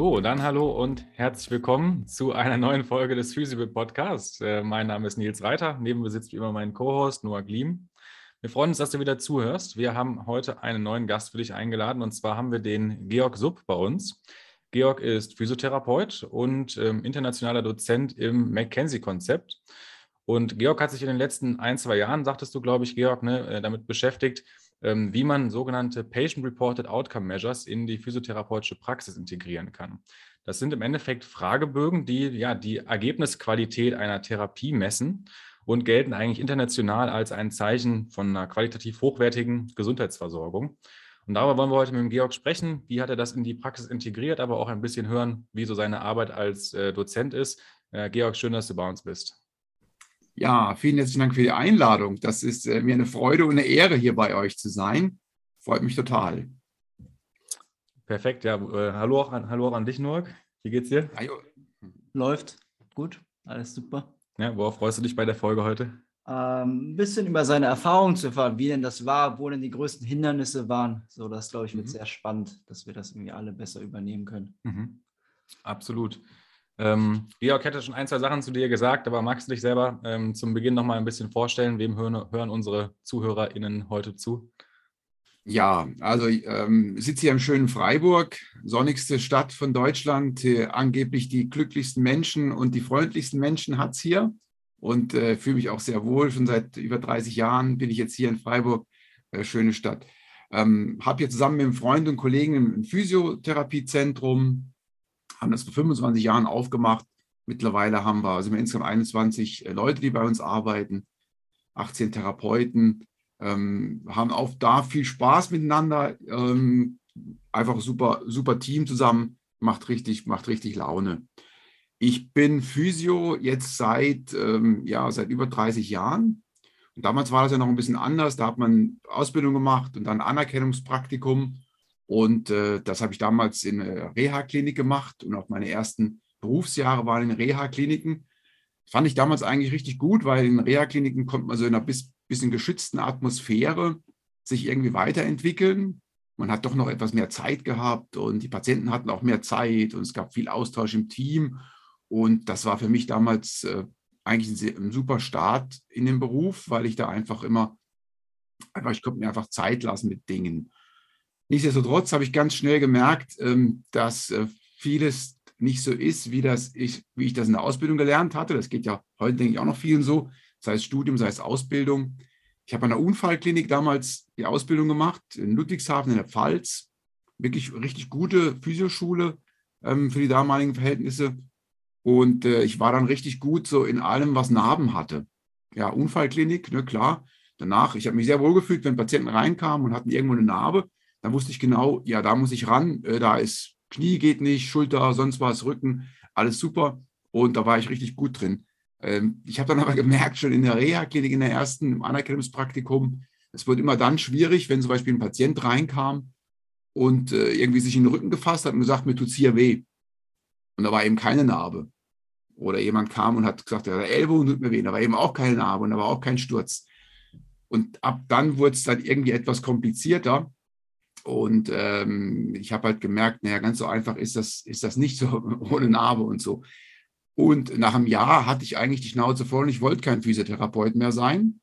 So, dann hallo und herzlich willkommen zu einer neuen Folge des Physical Podcasts. Äh, mein Name ist Nils Reiter. Neben mir sitzt wie immer mein Co-Host Noah Glim. Wir freuen uns, dass du wieder zuhörst. Wir haben heute einen neuen Gast für dich eingeladen und zwar haben wir den Georg Sub bei uns. Georg ist Physiotherapeut und ähm, internationaler Dozent im McKenzie-Konzept. Und Georg hat sich in den letzten ein, zwei Jahren, sagtest du, glaube ich, Georg, ne, äh, damit beschäftigt, ähm, wie man sogenannte Patient-Reported Outcome Measures in die physiotherapeutische Praxis integrieren kann. Das sind im Endeffekt Fragebögen, die ja die Ergebnisqualität einer Therapie messen und gelten eigentlich international als ein Zeichen von einer qualitativ hochwertigen Gesundheitsversorgung. Und darüber wollen wir heute mit dem Georg sprechen. Wie hat er das in die Praxis integriert, aber auch ein bisschen hören, wie so seine Arbeit als äh, Dozent ist. Äh, Georg, schön, dass du bei uns bist. Ja, vielen herzlichen Dank für die Einladung. Das ist äh, mir eine Freude und eine Ehre, hier bei euch zu sein. Freut mich total. Perfekt, ja. Äh, hallo, auch an, hallo auch an dich, Noak. Wie geht's dir? Läuft gut, alles super. Ja, worauf freust du dich bei der Folge heute? Ähm, ein bisschen über seine Erfahrungen zu erfahren, wie denn das war, wo denn die größten Hindernisse waren. So, das glaube ich wird mhm. sehr spannend, dass wir das irgendwie alle besser übernehmen können. Mhm. Absolut. Ähm, Georg hätte schon ein, zwei Sachen zu dir gesagt, aber magst du dich selber ähm, zum Beginn noch mal ein bisschen vorstellen? Wem hören, hören unsere ZuhörerInnen heute zu? Ja, also ähm, ich sitze hier im schönen Freiburg, sonnigste Stadt von Deutschland. Äh, angeblich die glücklichsten Menschen und die freundlichsten Menschen hat es hier und äh, fühle mich auch sehr wohl. Schon seit über 30 Jahren bin ich jetzt hier in Freiburg, äh, schöne Stadt. Ähm, Habe hier zusammen mit einem Freund und Kollegen ein Physiotherapiezentrum haben das vor 25 Jahren aufgemacht. Mittlerweile haben wir, also wir insgesamt 21 äh, Leute, die bei uns arbeiten, 18 Therapeuten, ähm, haben auch da viel Spaß miteinander. Ähm, einfach super, super Team zusammen, macht richtig, macht richtig Laune. Ich bin Physio jetzt seit, ähm, ja, seit über 30 Jahren. Und damals war das ja noch ein bisschen anders. Da hat man Ausbildung gemacht und dann Anerkennungspraktikum. Und äh, das habe ich damals in der Reha-Klinik gemacht und auch meine ersten Berufsjahre waren in Reha-Kliniken. Fand ich damals eigentlich richtig gut, weil in Reha-Kliniken konnte man so in einer bis, bisschen geschützten Atmosphäre sich irgendwie weiterentwickeln. Man hat doch noch etwas mehr Zeit gehabt und die Patienten hatten auch mehr Zeit und es gab viel Austausch im Team. Und das war für mich damals äh, eigentlich ein, ein, super Start in den Beruf, weil ich da einfach immer, einfach, ich konnte mir einfach Zeit lassen mit Dingen. Nichtsdestotrotz habe ich ganz schnell gemerkt, ähm, dass äh, vieles nicht so ist, wie, das ich, wie ich das in der Ausbildung gelernt hatte. Das geht ja heute, denke ich, auch noch vielen so, sei es Studium, sei es Ausbildung. Ich habe an der Unfallklinik damals die Ausbildung gemacht, in Ludwigshafen in der Pfalz. Wirklich richtig gute Physioschule ähm, für die damaligen Verhältnisse. Und äh, ich war dann richtig gut so in allem, was Narben hatte. Ja, Unfallklinik, ne, klar. Danach, ich habe mich sehr wohl gefühlt, wenn Patienten reinkamen und hatten irgendwo eine Narbe dann wusste ich genau, ja, da muss ich ran, äh, da ist Knie geht nicht, Schulter, sonst was, Rücken, alles super. Und da war ich richtig gut drin. Ähm, ich habe dann aber gemerkt, schon in der Reha-Klinik, in der ersten, im Anerkennungspraktikum, es wird immer dann schwierig, wenn zum Beispiel ein Patient reinkam und äh, irgendwie sich in den Rücken gefasst hat und gesagt, mir tut es hier weh. Und da war eben keine Narbe. Oder jemand kam und hat gesagt, der Ellbogen tut mir weh. Da war eben auch keine Narbe und da war auch kein Sturz. Und ab dann wurde es dann irgendwie etwas komplizierter. Und ähm, ich habe halt gemerkt, naja, ganz so einfach ist das, ist das nicht so ohne Narbe und so. Und nach einem Jahr hatte ich eigentlich die Schnauze voll und ich wollte kein Physiotherapeut mehr sein.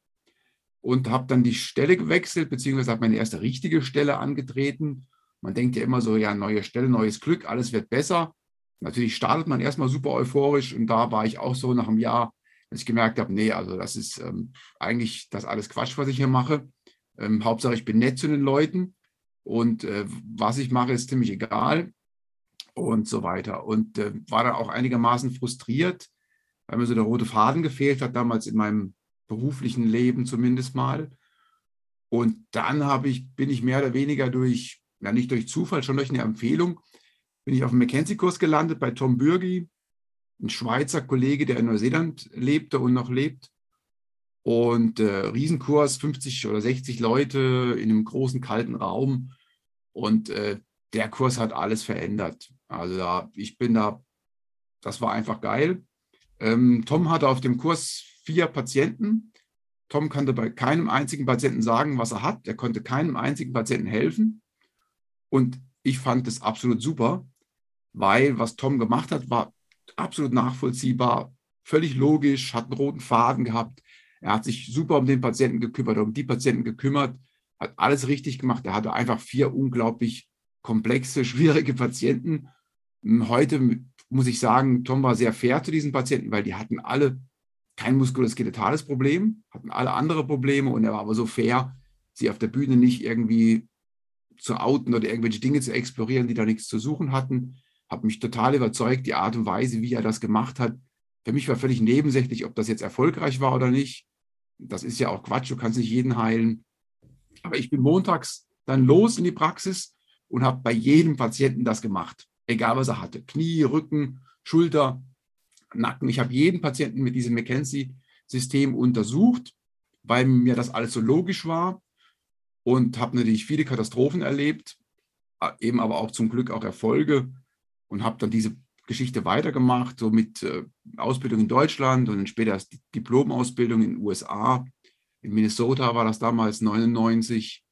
Und habe dann die Stelle gewechselt, beziehungsweise habe meine erste richtige Stelle angetreten. Man denkt ja immer so, ja, neue Stelle, neues Glück, alles wird besser. Natürlich startet man erstmal super euphorisch und da war ich auch so nach einem Jahr, dass ich gemerkt habe, nee, also das ist ähm, eigentlich das alles Quatsch, was ich hier mache. Ähm, Hauptsache, ich bin nett zu den Leuten und äh, was ich mache, ist ziemlich egal und so weiter. Und äh, war dann auch einigermaßen frustriert, weil mir so der rote Faden gefehlt hat, damals in meinem beruflichen Leben zumindest mal. Und dann ich, bin ich mehr oder weniger durch, ja nicht durch Zufall, schon durch eine Empfehlung, bin ich auf dem McKenzie-Kurs gelandet bei Tom Bürgi, ein Schweizer Kollege, der in Neuseeland lebte und noch lebt. Und äh, Riesenkurs, 50 oder 60 Leute in einem großen kalten Raum. Und äh, der Kurs hat alles verändert. Also da, ich bin da, Das war einfach geil. Ähm, Tom hatte auf dem Kurs vier Patienten. Tom konnte bei keinem einzigen Patienten sagen, was er hat. Er konnte keinem einzigen Patienten helfen. Und ich fand es absolut super, weil was Tom gemacht hat, war absolut nachvollziehbar, völlig logisch, hat einen roten Faden gehabt. Er hat sich super um den Patienten gekümmert, um die Patienten gekümmert, hat alles richtig gemacht. Er hatte einfach vier unglaublich komplexe, schwierige Patienten. Heute muss ich sagen, Tom war sehr fair zu diesen Patienten, weil die hatten alle kein muskuloskeletales Problem, hatten alle andere Probleme und er war aber so fair, sie auf der Bühne nicht irgendwie zu outen oder irgendwelche Dinge zu explorieren, die da nichts zu suchen hatten. Hat mich total überzeugt, die Art und Weise, wie er das gemacht hat. Für mich war völlig nebensächlich, ob das jetzt erfolgreich war oder nicht. Das ist ja auch Quatsch, du kannst nicht jeden heilen. Aber ich bin montags dann los in die Praxis und habe bei jedem Patienten das gemacht, egal was er hatte. Knie, Rücken, Schulter, Nacken. Ich habe jeden Patienten mit diesem McKenzie-System untersucht, weil mir das alles so logisch war und habe natürlich viele Katastrophen erlebt, eben aber auch zum Glück auch Erfolge und habe dann diese Geschichte weitergemacht, so mit äh, Ausbildung in Deutschland und dann später erst Diplomausbildung in den USA. In Minnesota war das damals 99.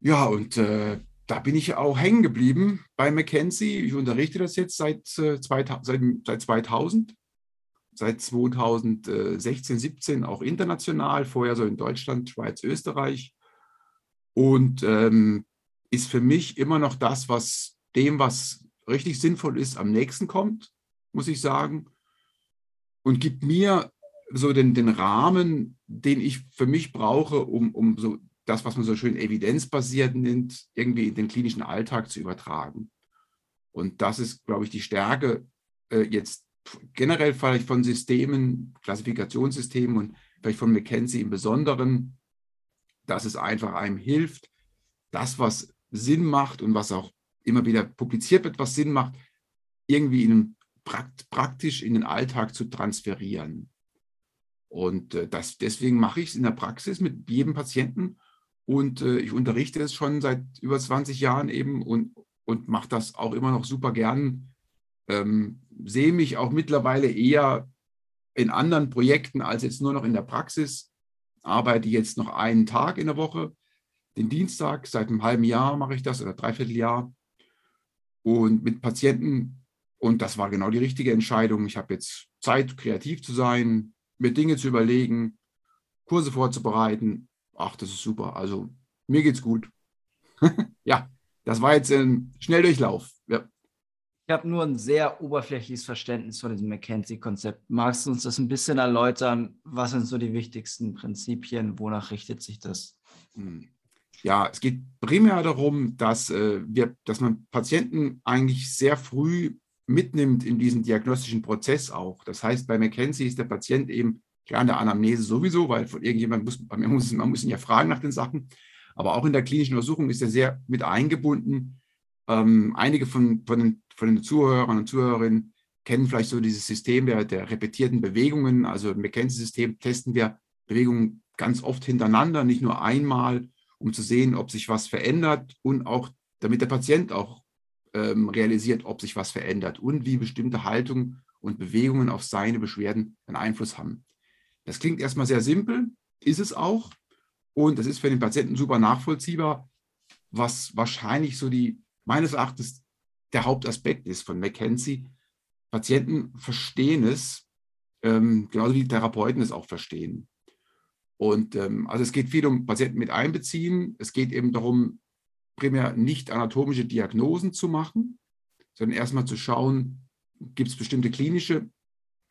Ja, und äh, da bin ich auch hängen geblieben bei McKenzie. Ich unterrichte das jetzt seit, äh, 2000, seit, seit 2000, seit 2016, 17 auch international, vorher so in Deutschland, Schweiz, Österreich. Und ähm, ist für mich immer noch das, was dem, was richtig sinnvoll ist, am nächsten kommt, muss ich sagen. Und gibt mir so den, den Rahmen, den ich für mich brauche, um, um so das, was man so schön evidenzbasiert nennt, irgendwie in den klinischen Alltag zu übertragen. Und das ist, glaube ich, die Stärke äh, jetzt generell vielleicht von Systemen, Klassifikationssystemen und vielleicht von McKenzie im Besonderen, dass es einfach einem hilft, das, was Sinn macht und was auch immer wieder publiziert wird, was Sinn macht, irgendwie in, praktisch in den Alltag zu transferieren. Und äh, das, deswegen mache ich es in der Praxis mit jedem Patienten und äh, ich unterrichte es schon seit über 20 Jahren eben und, und mache das auch immer noch super gern. Ähm, sehe mich auch mittlerweile eher in anderen Projekten als jetzt nur noch in der Praxis. Arbeite jetzt noch einen Tag in der Woche, den Dienstag, seit einem halben Jahr mache ich das oder dreiviertel Jahr. Und mit Patienten, und das war genau die richtige Entscheidung. Ich habe jetzt Zeit, kreativ zu sein, mir Dinge zu überlegen, Kurse vorzubereiten, ach, das ist super. Also mir geht's gut. ja, das war jetzt ein Schnelldurchlauf. Ja. Ich habe nur ein sehr oberflächliches Verständnis von diesem McKenzie-Konzept. Magst du uns das ein bisschen erläutern? Was sind so die wichtigsten Prinzipien? Wonach richtet sich das? Hm. Ja, es geht primär darum, dass, äh, wir, dass man Patienten eigentlich sehr früh mitnimmt in diesen diagnostischen Prozess auch. Das heißt, bei McKenzie ist der Patient eben Klar, in der Anamnese sowieso, weil von irgendjemand muss, man muss, man muss ihn ja fragen nach den Sachen. Aber auch in der klinischen Untersuchung ist er sehr mit eingebunden. Ähm, einige von, von, den, von den Zuhörern und Zuhörerinnen kennen vielleicht so dieses System der, der repetierten Bewegungen. Also im McKenzie-System testen wir Bewegungen ganz oft hintereinander, nicht nur einmal, um zu sehen, ob sich was verändert und auch, damit der Patient auch ähm, realisiert, ob sich was verändert und wie bestimmte Haltungen und Bewegungen auf seine Beschwerden einen Einfluss haben. Das klingt erstmal sehr simpel, ist es auch. Und das ist für den Patienten super nachvollziehbar, was wahrscheinlich so die, meines Erachtens, der Hauptaspekt ist von McKenzie. Patienten verstehen es, ähm, genauso wie Therapeuten es auch verstehen. Und ähm, also es geht viel um Patienten mit einbeziehen. Es geht eben darum, primär nicht anatomische Diagnosen zu machen, sondern erstmal zu schauen, gibt es bestimmte klinische,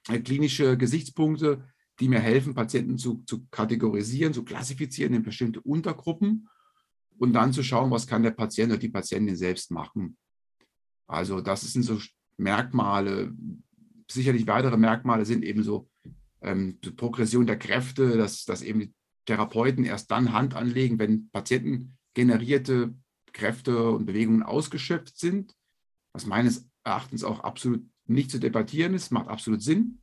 äh, klinische Gesichtspunkte, die mir helfen, Patienten zu, zu kategorisieren, zu klassifizieren in bestimmte Untergruppen und dann zu schauen, was kann der Patient oder die Patientin selbst machen. Also das sind so Merkmale. Sicherlich weitere Merkmale sind eben so ähm, Progression der Kräfte, dass, dass eben die Therapeuten erst dann Hand anlegen, wenn Patienten generierte Kräfte und Bewegungen ausgeschöpft sind, was meines Erachtens auch absolut nicht zu debattieren ist, macht absolut Sinn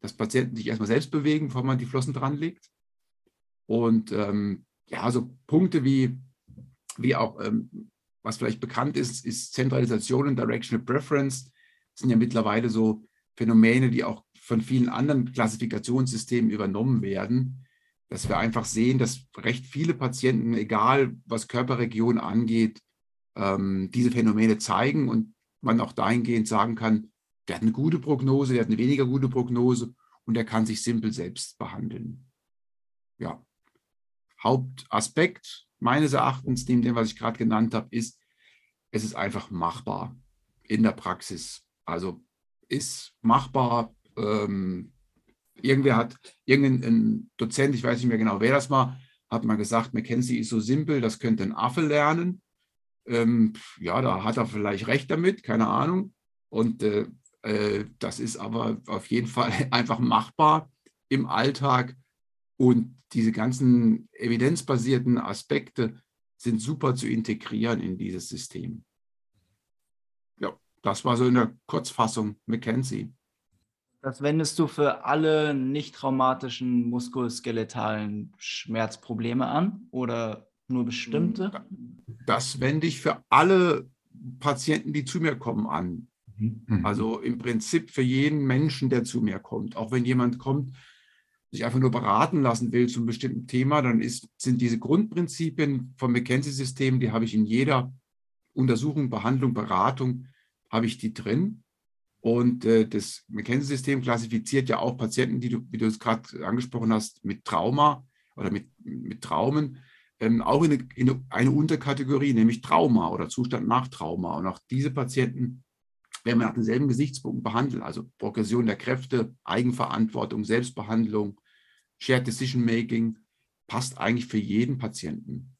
dass Patienten sich erstmal selbst bewegen, bevor man die Flossen dran legt. Und ähm, ja, so Punkte wie, wie auch, ähm, was vielleicht bekannt ist, ist Zentralisation und Directional Preference. sind ja mittlerweile so Phänomene, die auch von vielen anderen Klassifikationssystemen übernommen werden, dass wir einfach sehen, dass recht viele Patienten, egal was Körperregion angeht, ähm, diese Phänomene zeigen und man auch dahingehend sagen kann, der hat eine gute Prognose, der hat eine weniger gute Prognose und der kann sich simpel selbst behandeln. Ja. Hauptaspekt meines Erachtens, neben dem, was ich gerade genannt habe, ist, es ist einfach machbar in der Praxis. Also ist machbar. Ähm, irgendwer hat, irgendein Dozent, ich weiß nicht mehr genau, wer das war, hat mal gesagt, McKenzie ist so simpel, das könnte ein Affe lernen. Ähm, ja, da hat er vielleicht recht damit, keine Ahnung. Und äh, äh, das ist aber auf jeden Fall einfach machbar im Alltag. Und diese ganzen evidenzbasierten Aspekte sind super zu integrieren in dieses System. Ja, das war so in der Kurzfassung McKenzie. Das wendest du für alle nicht traumatischen muskuloskeletalen Schmerzprobleme an oder nur bestimmte? Das wende ich für alle Patienten, die zu mir kommen, an. Mhm. Also im Prinzip für jeden Menschen, der zu mir kommt. Auch wenn jemand kommt, sich einfach nur beraten lassen will zu einem bestimmten Thema, dann ist, sind diese Grundprinzipien vom McKenzie-System, die habe ich in jeder Untersuchung, Behandlung, Beratung, habe ich die drin. Und äh, das McKenzie-System klassifiziert ja auch Patienten, die du, wie du es gerade angesprochen hast, mit Trauma oder mit, mit Traumen, ähm, auch in eine, in eine Unterkategorie, nämlich Trauma oder Zustand nach Trauma. Und auch diese Patienten werden wir nach denselben Gesichtspunkten behandeln, also Progression der Kräfte, Eigenverantwortung, Selbstbehandlung, Shared Decision Making, passt eigentlich für jeden Patienten.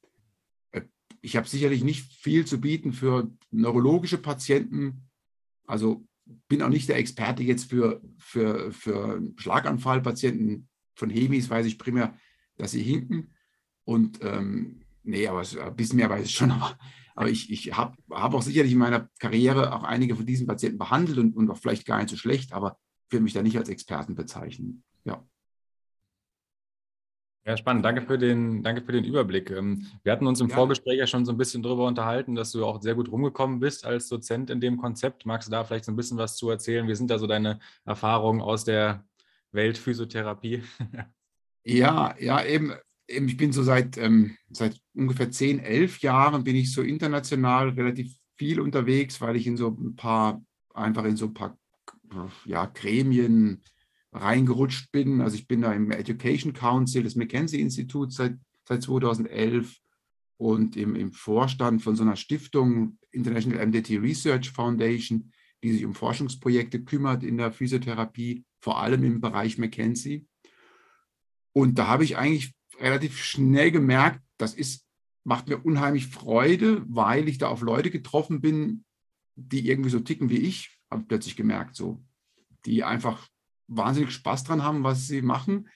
Äh, ich habe sicherlich nicht viel zu bieten für neurologische Patienten. Also bin auch nicht der Experte jetzt für, für, für Schlaganfallpatienten. Von Hemis weiß ich primär, dass sie hinken. Und ähm, nee, aber ein bisschen mehr weiß ich schon. Aber aber ich, ich habe hab auch sicherlich in meiner Karriere auch einige von diesen Patienten behandelt und, und auch vielleicht gar nicht so schlecht, aber würde mich da nicht als Experten bezeichnen. Ja. Ja, spannend. Danke für den, danke für den Überblick. Ähm, wir hatten uns im ja. Vorgespräch ja schon so ein bisschen darüber unterhalten, dass du auch sehr gut rumgekommen bist als Dozent in dem Konzept. Magst du da vielleicht so ein bisschen was zu erzählen? Wie sind da so deine Erfahrungen aus der Welt Physiotherapie? Ja, ja, eben ich bin so seit, ähm, seit ungefähr zehn, elf Jahren bin ich so international relativ viel unterwegs, weil ich in so ein paar, einfach in so ein paar ja, Gremien reingerutscht bin. Also ich bin da im Education Council des Mackenzie Instituts seit, seit 2011 und im, im Vorstand von so einer Stiftung International MDT Research Foundation, die sich um Forschungsprojekte kümmert in der Physiotherapie, vor allem im Bereich Mackenzie. Und da habe ich eigentlich relativ schnell gemerkt, das ist, macht mir unheimlich Freude, weil ich da auf Leute getroffen bin, die irgendwie so ticken wie ich, habe ich plötzlich gemerkt, so, die einfach wahnsinnig Spaß dran haben, was sie machen,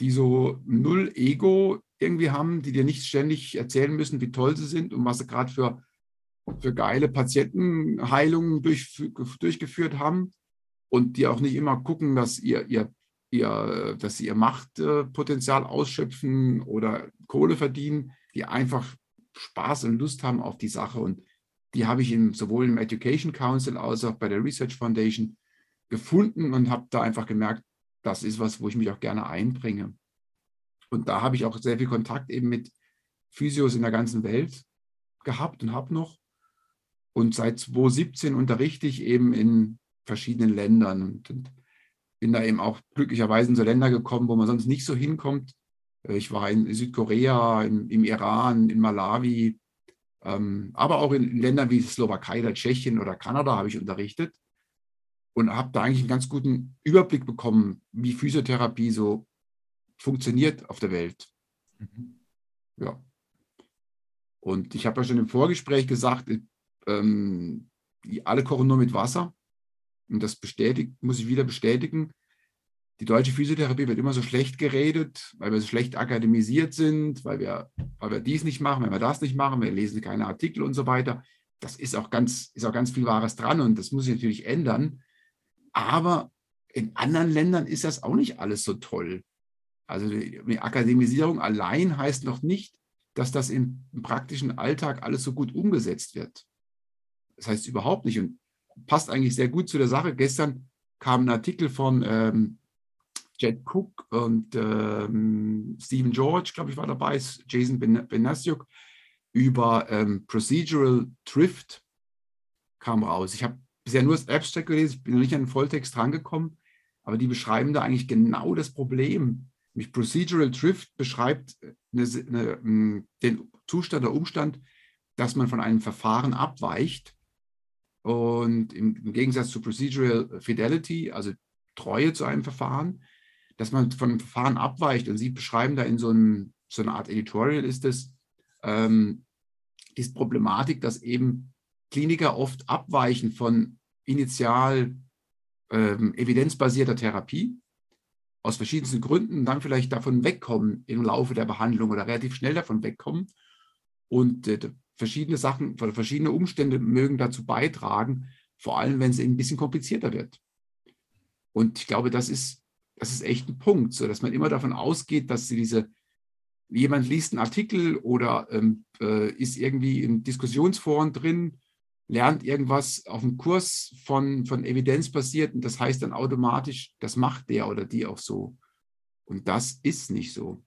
die so null Ego irgendwie haben, die dir nicht ständig erzählen müssen, wie toll sie sind und was sie gerade für, für geile Patientenheilungen durch, durchgeführt haben und die auch nicht immer gucken, dass ihr, ihr ihr, dass sie ihr Machtpotenzial ausschöpfen oder Kohle verdienen, die einfach Spaß und Lust haben auf die Sache. Und die habe ich im, sowohl im Education Council als auch bei der Research Foundation gefunden und habe da einfach gemerkt, das ist was, wo ich mich auch gerne einbringe. Und da habe ich auch sehr viel Kontakt eben mit Physios in der ganzen Welt gehabt und habe noch. Und seit 2017 unterrichte ich eben in verschiedenen Ländern. Und, bin da eben auch glücklicherweise in so Länder gekommen, wo man sonst nicht so hinkommt. Äh, ich war in Südkorea, im, im Iran, in Malawi, ähm, aber auch in, Ländern wie Slowakei oder Tschechien oder Kanada habe ich unterrichtet und habe da eigentlich einen ganz guten Überblick bekommen, wie Physiotherapie so funktioniert auf der Welt. Mhm. Ja. Und ich habe ja schon im Vorgespräch gesagt, ähm, alle kochen nur mit Wasser und das bestätigt, muss ich wieder bestätigen, die deutsche Physiotherapie wird immer so schlecht geredet, weil wir so schlecht akademisiert sind, weil wir, weil wir dies nicht machen, weil wir das nicht machen, wir lesen keine Artikel und so weiter. Das ist auch ganz, ist auch ganz viel Wahres dran und das muss sich natürlich ändern. Aber in anderen Ländern ist das auch nicht alles so toll. Also die Akademisierung allein heißt noch nicht, dass das im, praktischen Alltag alles so gut umgesetzt wird. Das heißt überhaupt nicht. Und passt eigentlich sehr gut zu der Sache. Gestern kam ein Artikel von ähm, Jed Cook und ähm, Stephen George, glaube ich, war dabei, Jason Benasiuk, über ähm, Procedural Drift kam raus. Ich habe bisher nur das Abstract gelesen, ich bin noch nicht an den Volltext rangekommen, aber die beschreiben da eigentlich genau das Problem. Nämlich Procedural Drift beschreibt eine, eine, den Zustand oder Umstand, dass man von einem Verfahren abweicht und im, im Gegensatz zu Procedural Fidelity, also Treue zu einem Verfahren, dass man von einem Verfahren abweicht. Und Sie beschreiben da in so, einem, so einer Art Editorial ist es, ähm, ist Problematik, dass eben Kliniker oft abweichen von initial ähm, evidenzbasierter Therapie aus verschiedensten Gründen dann vielleicht davon wegkommen im Laufe der Behandlung oder relativ schnell davon wegkommen. Und äh, verschiedene Sachen, verschiedene Umstände mögen dazu beitragen, vor allem wenn es ein bisschen komplizierter wird. Und ich glaube, das ist, das ist echt ein Punkt, so dass man immer davon ausgeht, dass diese, jemand liest einen Artikel oder ähm, äh, ist irgendwie in Diskussionsforen drin lernt irgendwas auf dem Kurs von, von und das heißt dann automatisch, das macht der oder die auch so. Und das ist nicht so.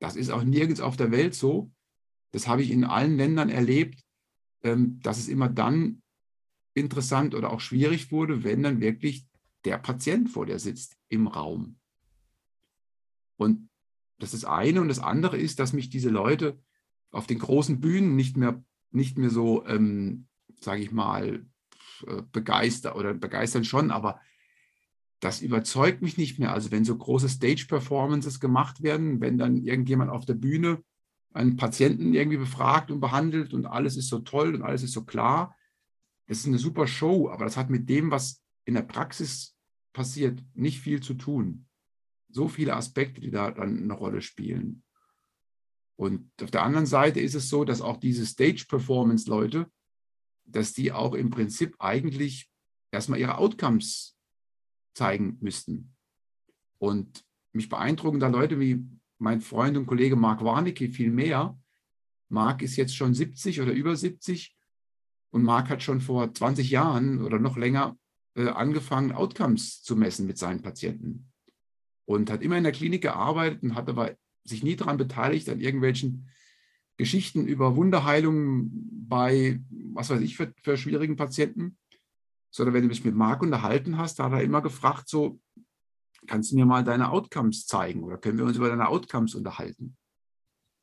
Das ist auch nirgends auf der Welt so. Das habe ich in allen Ländern erlebt, ähm, dass es immer dann interessant oder auch schwierig wurde, wenn dann wirklich der Patient vor dir sitzt im Raum. Und das ist das eine. Und das andere ist, dass mich diese Leute auf den großen Bühnen nicht mehr, nicht mehr so ähm, sage ich mal, äh, begeistert oder begeistern schon, aber das überzeugt mich nicht mehr. Also wenn so große Stage-Performances gemacht werden, wenn dann irgendjemand auf der Bühne einen Patienten irgendwie befragt und behandelt und alles ist so toll und alles ist so klar, das ist eine super Show, aber das hat mit dem, was in der Praxis passiert, nicht viel zu tun. So viele Aspekte, die da dann eine Rolle spielen. Und auf der anderen Seite ist es so, dass auch diese Stage-Performance-Leute dass die auch im Prinzip eigentlich erstmal ihre Outcomes zeigen müssten. Und mich beeindrucken da Leute wie mein Freund und Kollege Mark Warnecke viel mehr. Mark ist jetzt schon 70 oder über 70 und Mark hat schon vor 20 Jahren oder noch länger äh, angefangen, Outcomes zu messen mit seinen Patienten. Und hat immer in der Klinik gearbeitet und hat aber sich nie daran beteiligt, an irgendwelchen Geschichten über Wunderheilungen bei, was weiß ich, für, für schwierigen Patienten, sondern wenn du dich mit Marc unterhalten hast, da hat er immer gefragt, so, kannst du mir mal deine Outcomes zeigen oder können wir uns über deine Outcomes unterhalten?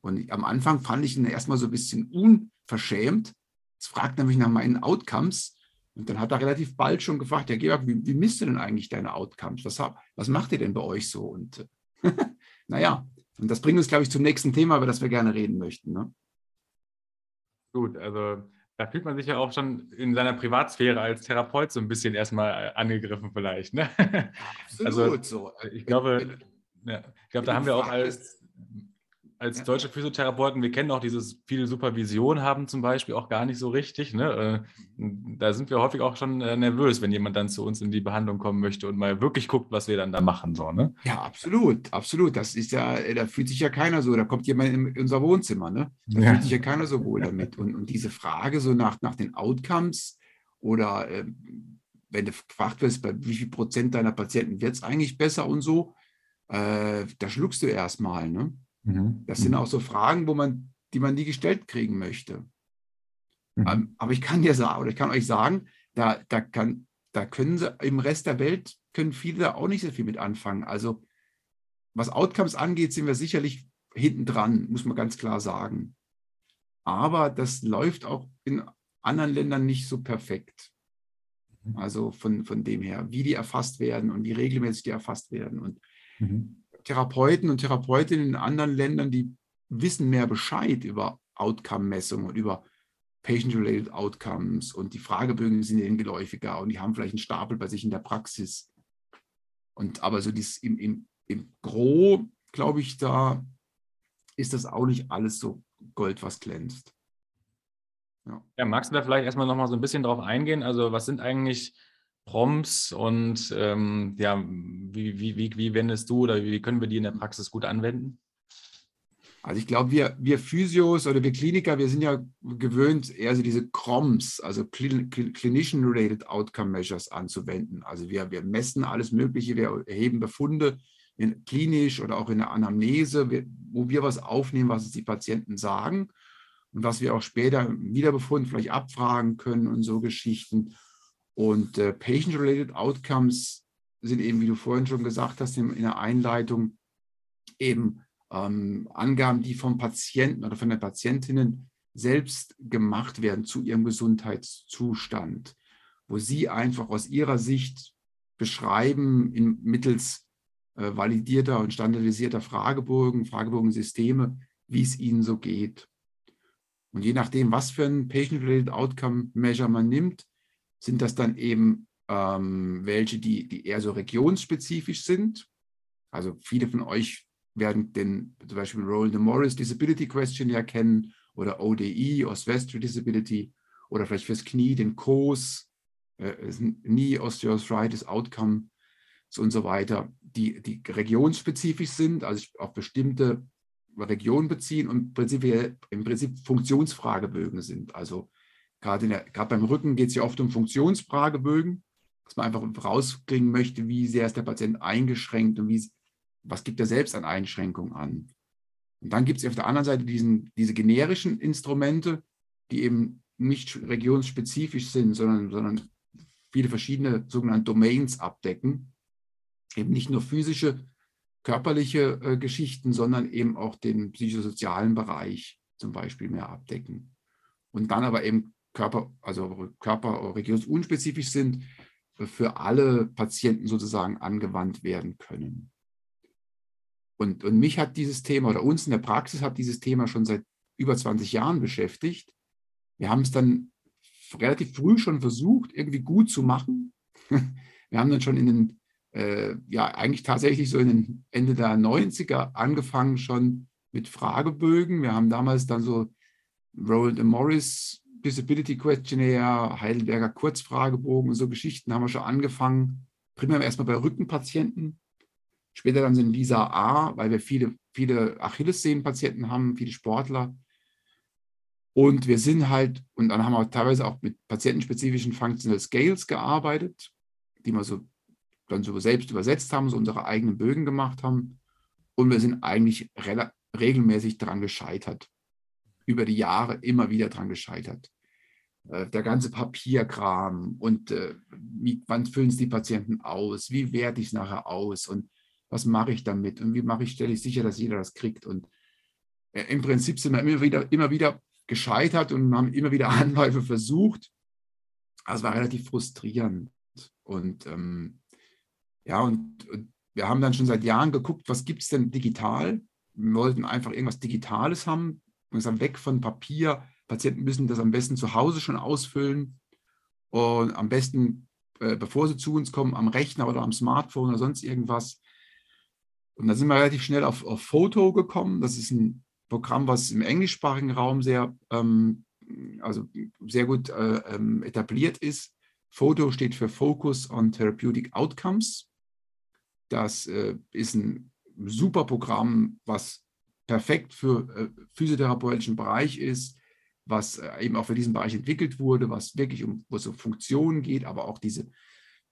Und ich, am Anfang fand ich ihn erstmal so ein bisschen unverschämt. Es fragt nämlich nach meinen Outcomes. Und dann hat er relativ bald schon gefragt, ja Georg, wie, wie misst du denn eigentlich deine Outcomes? Was, was macht ihr denn bei euch so? Und naja, und das bringt uns, glaube ich, zum nächsten Thema, über das wir gerne reden möchten. Ne? Gut, also da fühlt man sich ja auch schon in seiner Privatsphäre als Therapeut so ein bisschen erstmal angegriffen vielleicht. Ne? Absolut also, so. Ich glaube, ja, ich glaube, da haben wir auch als als deutsche Physiotherapeuten, wir kennen auch dieses viele Supervision haben zum Beispiel auch gar nicht so richtig. Ne? Äh, da sind wir häufig auch schon äh, nervös, wenn jemand dann zu uns in die Behandlung kommen möchte und mal wirklich guckt, was wir dann da machen. So, ne? Ja, absolut, absolut. Das ist ja, da fühlt sich ja keiner so, da kommt jemand in unser Wohnzimmer, ne? Da ja. fühlt sich ja keiner so wohl damit. Und, und diese Frage so nach, nach den Outcomes oder äh, wenn du gefragt wirst, bei wie viel Prozent deiner Patienten wird es eigentlich besser und so, äh, da schluckst du erstmal, ne? Mhm. Das sind mhm. auch so Fragen, wo man, die man nie gestellt kriegen möchte. Mhm. Ähm, aber ich kann dir sagen, oder ich kann euch sagen, da, da, kann, da können sie im Rest der Welt, können viele da auch nicht so viel mit anfangen. Also was Outcomes angeht, sind wir sicherlich hinten dran, muss man ganz klar sagen. Aber das läuft auch in anderen Ländern nicht so perfekt. Mhm. Also von, von dem her, wie die erfasst werden und wie regelmäßig die erfasst werden. Und mhm. Therapeuten und Therapeutinnen in anderen Ländern, die wissen mehr Bescheid über Outcome-Messung und über Patient-Related Outcomes und die Fragebögen sind ihnen geläufiger und die haben vielleicht einen Stapel bei sich in der Praxis. Und aber so dies im, im, im Gro, glaube ich, da ist das auch nicht alles so Gold, was glänzt. Ja. ja magst du da vielleicht erstmal nochmal so ein bisschen drauf eingehen? Also, was sind eigentlich Prompts und ähm, ja, wie, wie, wie, wie wendest du oder wie können wir die in der Praxis gut anwenden? Also ich glaube, wir, wir Physios oder wir Kliniker, wir sind ja gewöhnt, eher so diese CROMs, also Clinician-Related Outcome Measures anzuwenden. Also wir, wir messen alles Mögliche, wir erheben Befunde in, klinisch oder auch in der Anamnese, wo wir was aufnehmen, was die Patienten sagen und was wir auch später im Wiederbefund vielleicht abfragen können und so Geschichten. Und äh, Patient-Related Outcomes sind eben, wie du vorhin schon gesagt hast, in, in der Einleitung eben ähm, Angaben, die vom Patienten oder von der Patientinnen selbst gemacht werden zu ihrem Gesundheitszustand, wo sie einfach aus ihrer Sicht beschreiben, in, mittels äh, validierter und standardisierter Fragebogen, Fragebogensysteme, wie es ihnen so geht. Und je nachdem, was für ein Patient-Related Outcome Measure man nimmt, sind das dann eben ähm, welche, die, die eher so regionsspezifisch sind. Also viele von euch werden den zum Beispiel Roland Morris Disability Questionnaire kennen oder ODI, Oswestry Disability oder vielleicht fürs Knie den COS, äh, Knee Osteoarthritis Outcome und so weiter, die, die regionsspezifisch sind, also auf bestimmte Regionen beziehen und prinzipiell, im Prinzip Funktionsfragebögen sind. Also gerade, gerade beim Rücken geht es ja oft um Funktionsfragebögen, dass man einfach rauskriegen möchte, wie sehr ist der Patient eingeschränkt und wie, was gibt er selbst an Einschränkungen an. Und dann gibt es auf der anderen Seite diesen, diese generischen Instrumente, die eben nicht regionsspezifisch sind, sondern, sondern viele verschiedene sogenannte Domains abdecken. Eben nicht nur physische, körperliche äh, Geschichten, sondern eben auch den psychosozialen Bereich zum Beispiel mehr abdecken. Und dann aber eben Körper, also Körper- regionsunspezifisch sind, äh, für alle Patienten sozusagen angewandt werden können. Und, und mich hat dieses Thema oder uns in der Praxis hat dieses Thema schon seit über 20 Jahren beschäftigt. Wir haben es dann relativ früh schon versucht, irgendwie gut zu machen. Wir haben dann schon in den, äh, ja, eigentlich tatsächlich so in den Ende der 90er angefangen schon mit Fragebögen. Wir haben damals dann so Roland Morris Disability Questionnaire, Heidelberger Kurzfragebogen und so Geschichten haben wir schon angefangen. Primär erstmal bei Rückenpatienten Später dann sind Visa A, weil wir viele, viele Achillessehnenpatienten haben, viele Sportler. Und wir sind halt, und dann haben wir teilweise auch mit patientenspezifischen Functional Scales gearbeitet, die wir so dann so selbst übersetzt haben, so unsere eigenen Bögen gemacht haben. Und wir sind eigentlich regelmäßig daran gescheitert. Über die Jahre immer wieder daran gescheitert. Äh, der ganze Papierkram und äh, wie, wann füllen es die Patienten aus? Wie werte ich es nachher aus? Und was mache ich damit und wie mache ich, stelle ich sicher, dass jeder das kriegt. Und äh, im Prinzip sind wir immer wieder, immer wieder gescheitert und haben immer wieder Anläufe versucht. Also war relativ frustrierend. Und ähm, ja, und, und, wir haben dann schon seit Jahren geguckt, was gibt es denn digital? Wir wollten einfach irgendwas Digitales haben. Wir sind weg von Papier. Patienten müssen das am besten zu Hause schon ausfüllen. Und am besten, äh, bevor sie zu uns kommen, am Rechner oder am Smartphone oder sonst irgendwas. Und da sind wir relativ schnell auf, auf Foto gekommen. Das ist ein Programm, was im englischsprachigen Raum sehr, ähm, also sehr gut äh, ähm, etabliert ist. Foto steht für Focus on Therapeutic Outcomes. Das äh, ist ein super Programm, was perfekt für äh, physiotherapeutischen Bereich ist, was äh, eben auch für diesen Bereich entwickelt wurde, was wirklich um um Funktionen geht, aber auch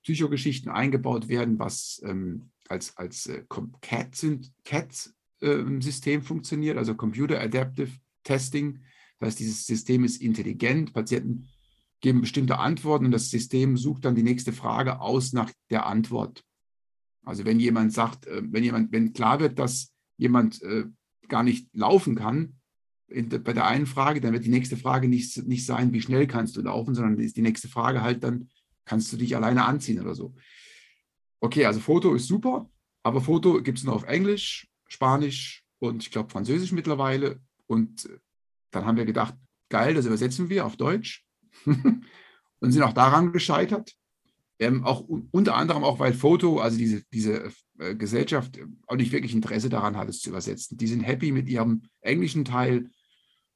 Psychogeschichten eingebaut werden, was ähm, als, als äh, CAT-System funktioniert, also Computer Adaptive Testing. Das heißt, dieses System ist intelligent. Patienten geben bestimmte Antworten und das System sucht dann die nächste Frage aus nach der Antwort. Also wenn jemand sagt, äh, wenn jemand, wenn klar wird, dass jemand äh, gar nicht laufen kann, bei der einen Frage, dann wird die nächste Frage nicht, nicht sein, wie schnell kannst du laufen, sondern ist die nächste Frage halt dann, kannst du dich alleine anziehen oder so okay, also Foto ist super, aber Foto gibt es nur auf Englisch, Spanisch und ich glaube Französisch mittlerweile. Und äh, dann haben wir gedacht, geil, das übersetzen wir auf Deutsch und sind auch daran gescheitert. Ähm, auch unter anderem auch, weil Foto, also diese, diese äh, Gesellschaft, äh, auch nicht wirklich Interesse daran hat, es zu übersetzen. Die sind happy mit ihrem englischen Teil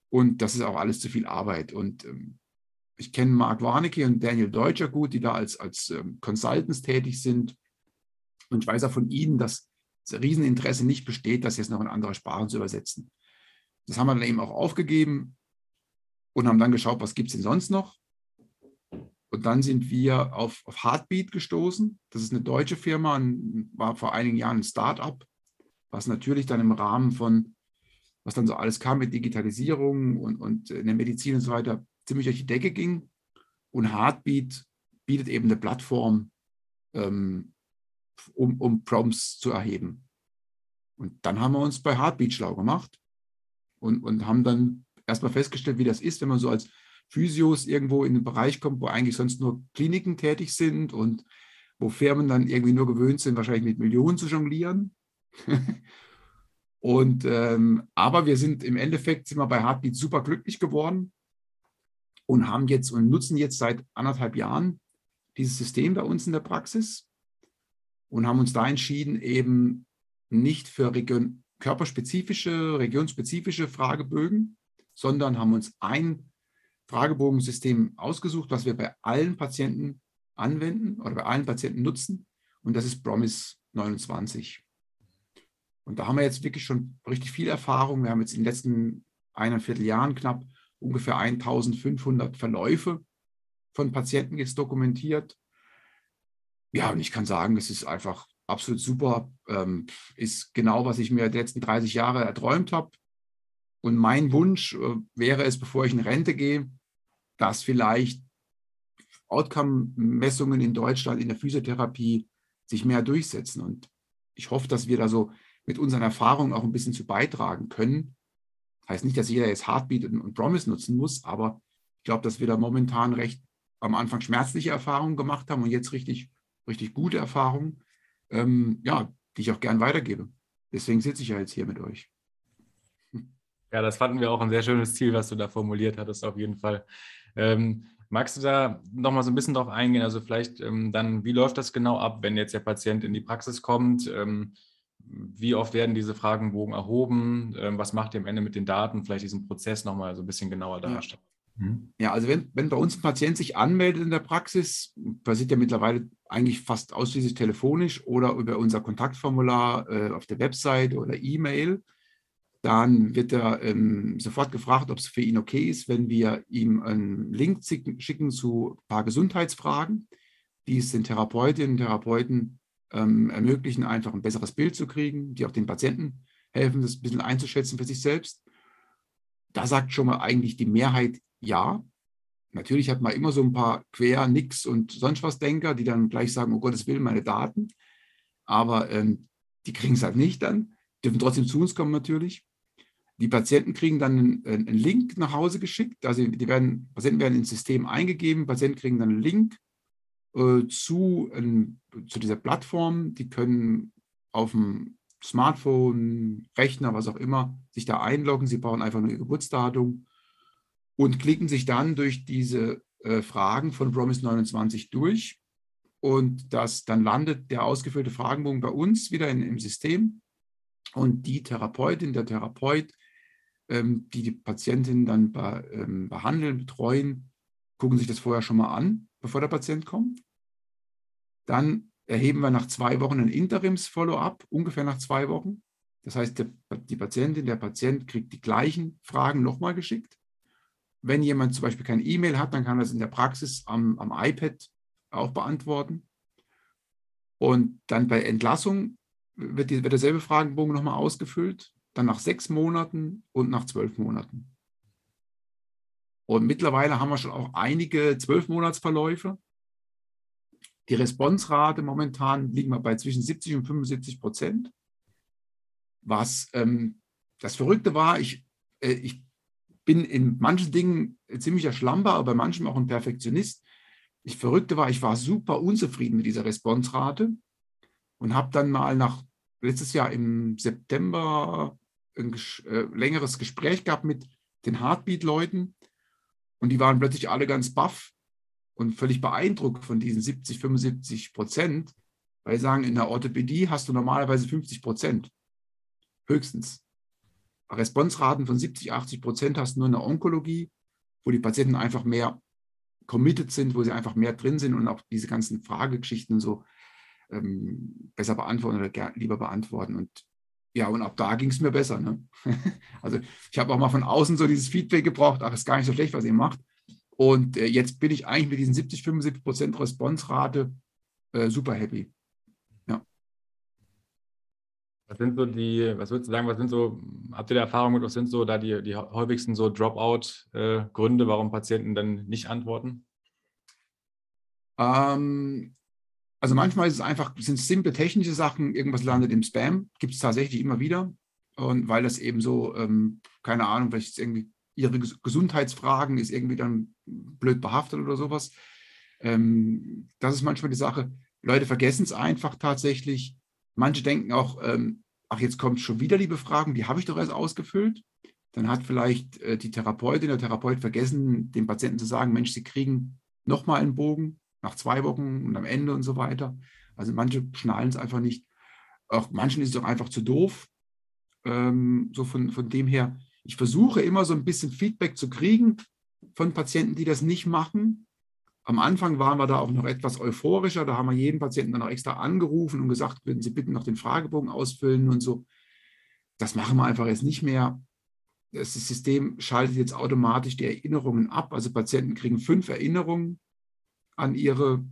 und das ist auch alles zu viel Arbeit. Und ähm, ich kenne Mark Warnecke und Daniel Deutscher gut, die da als, als ähm, Consultants tätig sind. Und ich weiß auch von Ihnen, dass das Rieseninteresse nicht besteht, das jetzt noch in andere Sprachen zu übersetzen. Das haben wir dann eben auch aufgegeben und haben dann geschaut, was gibt es denn sonst noch. Und dann sind wir auf, auf Heartbeat gestoßen. Das ist eine deutsche Firma, ein, war vor einigen Jahren ein Start-up, was natürlich dann im Rahmen von, was dann so alles kam mit Digitalisierung und, und in der Medizin und so weiter, ziemlich durch die Decke ging. Und Heartbeat bietet eben eine Plattform, ähm, um, um Prompts zu erheben. Und dann haben wir uns bei Heartbeat schlau gemacht und, und haben dann erstmal festgestellt, wie das ist, wenn man so als Physios irgendwo in den Bereich kommt, wo eigentlich sonst nur Kliniken tätig sind und wo Firmen dann irgendwie nur gewöhnt sind, wahrscheinlich mit Millionen zu jonglieren. und ähm, aber wir sind im Endeffekt sind wir bei Heartbeat super glücklich geworden und haben jetzt und nutzen jetzt seit anderthalb Jahren dieses System bei uns in der Praxis und haben uns da entschieden, eben nicht für Region, körperspezifische, regionspezifische Fragebögen, sondern haben uns ein Fragebogensystem ausgesucht, was wir bei allen Patienten anwenden oder bei allen Patienten nutzen. Und das ist Promise 29. Und da haben wir jetzt wirklich schon richtig viel Erfahrung. Wir haben jetzt in den letzten eineinviertel Jahren knapp ungefähr 1500 Verläufe von Patienten jetzt dokumentiert. Ja, und ich kann sagen, es ist einfach absolut super. Ähm, ist genau, was ich mir die letzten 30 Jahre erträumt habe. Und mein Wunsch äh, wäre es, bevor ich in Rente gehe, dass vielleicht Outcome-Messungen in Deutschland in der Physiotherapie sich mehr durchsetzen. Und ich hoffe, dass wir da so mit unseren Erfahrungen auch ein bisschen zu beitragen können. Heißt nicht, dass jeder jetzt Heartbeat und, Promise nutzen muss, aber ich glaube, dass wir da momentan recht am Anfang schmerzliche Erfahrungen gemacht haben und jetzt richtig, richtig gute Erfahrungen, ähm, ja, die ich auch gern weitergebe. Deswegen sitze ich ja jetzt hier mit euch. Ja, das fanden wir auch ein sehr schönes Ziel, was du da formuliert hattest, auf jeden Fall. Ähm, magst du da nochmal so ein bisschen drauf eingehen? Also vielleicht ähm, dann, wie läuft das genau ab, wenn jetzt der Patient in die Praxis kommt? Ähm, wie oft werden diese Fragenbogen erhoben? Ähm, was macht ihr am Ende mit den Daten? Vielleicht diesen Prozess nochmal so ein bisschen genauer darstellen. Mhm. Ja, also wenn, wenn bei uns ein Patient sich anmeldet in der Praxis, passiert ja mittlerweile eigentlich fast ausschließlich telefonisch oder über unser Kontaktformular äh, auf der Website oder E-Mail, dann wird er ähm, sofort gefragt, ob es für ihn okay ist, wenn wir ihm einen Link schicken zu ein paar Gesundheitsfragen, die es den Therapeutinnen und Therapeuten ähm, ermöglichen, einfach ein besseres Bild zu kriegen, die auch den Patienten helfen, das ein bisschen einzuschätzen für sich selbst. Da sagt schon mal eigentlich die Mehrheit ja. Natürlich hat man immer so ein paar Quer-, Nix- und sonst was Denker, die dann gleich sagen, oh Gottes Willen, meine Daten. Aber ähm, die kriegen es halt nicht dann, dürfen trotzdem zu uns kommen natürlich. Die Patienten kriegen dann einen, einen, Link nach Hause geschickt. Also die werden, Patienten werden ins System eingegeben, Patienten kriegen dann einen Link äh, zu, ähm, zu dieser Plattform. Die können auf dem Smartphone, Rechner, was auch immer, sich da einloggen. Sie brauchen einfach nur ihr Geburtsdatum und klicken sich dann durch diese äh, Fragen von Promise 29 durch. Und das, dann landet der ausgefüllte Fragenbogen bei uns wieder in, im System. Und die Therapeutin, der Therapeut ähm, die die Patientin dann be, ähm, behandeln, betreuen, gucken sich das vorher schon mal an, bevor der Patient kommt. Dann erheben wir nach zwei Wochen ein Interims-Follow-up, ungefähr nach zwei Wochen. Das heißt, der, die Patientin, der Patient kriegt die gleichen Fragen nochmal geschickt. Wenn jemand zum Beispiel kein E-Mail hat, dann kann er das in der Praxis am, am iPad auch beantworten. Und dann bei Entlassung wird, die, wird derselbe Fragenbogen nochmal ausgefüllt dann nach sechs Monaten und nach zwölf Monaten. Und mittlerweile haben wir schon auch einige Zwölfmonatsverläufe. Die Responsrate momentan liegen wir bei zwischen 70 und 75 Prozent. Was ähm, das Verrückte war, ich, äh, ich bin in manchen Dingen ziemlicher Schlamper, aber bei manchen auch ein Perfektionist. Ich Verrückte war, ich war super unzufrieden mit dieser Responsrate und habe dann mal nach letztes Jahr im September ein äh, längeres Gespräch gehabt mit den Heartbeat-Leuten und die waren plötzlich alle ganz baff und völlig beeindruckt von diesen 70, 75 Prozent, weil sie sagen, in der Orthopädie hast du normalerweise 50 Prozent, höchstens. Responsraten von 70, 80 Prozent hast du nur in der Onkologie, wo die Patienten einfach mehr committed sind, wo sie einfach mehr drin sind und auch diese ganzen Fragegeschichten so ähm, besser beantworten oder lieber beantworten. Und Ja, und ab da ging es mir besser. Ne? Also ich habe auch mal von außen so dieses Feedback gebraucht, ach, ist gar nicht so schlecht, was ihr macht. Und äh, jetzt bin ich eigentlich mit diesen 70, 75 Prozent Response-Rate äh, super happy. Ja. Was sind so die, was würdest du sagen, was sind so, habt ihr da Erfahrung mit, was sind so da die, die häufigsten so Dropout-Gründe, äh, warum Patienten dann nicht antworten? Ähm, also manchmal ist es einfach, sind simple technische Sachen, irgendwas landet im Spam, gibt es tatsächlich immer wieder. Und weil das eben so, ähm, keine Ahnung, vielleicht irgendwie ihre Gesundheitsfragen ist irgendwie dann blöd behaftet oder sowas. Ähm, das ist manchmal die Sache. Leute vergessen es einfach tatsächlich. Manche denken auch, ähm, ach, jetzt kommt schon wieder die Befragung, die habe ich doch erst ausgefüllt. Dann hat vielleicht äh, die Therapeutin, der Therapeut vergessen, dem Patienten zu sagen, Mensch, Sie kriegen nochmal einen Bogen nach zwei Wochen und am Ende und so weiter. Also manche schnallen es einfach nicht. Auch manchen ist es doch einfach zu doof. Ähm, so von, von dem her, ich versuche immer so ein bisschen Feedback zu kriegen von Patienten, die das nicht machen. Am Anfang waren wir da auch noch etwas euphorischer. Da haben wir jeden Patienten dann auch extra angerufen und gesagt, würden Sie bitte noch den Fragebogen ausfüllen und so. Das machen wir einfach jetzt nicht mehr. Das System schaltet jetzt automatisch die Erinnerungen ab. Also Patienten kriegen fünf Erinnerungen an ihre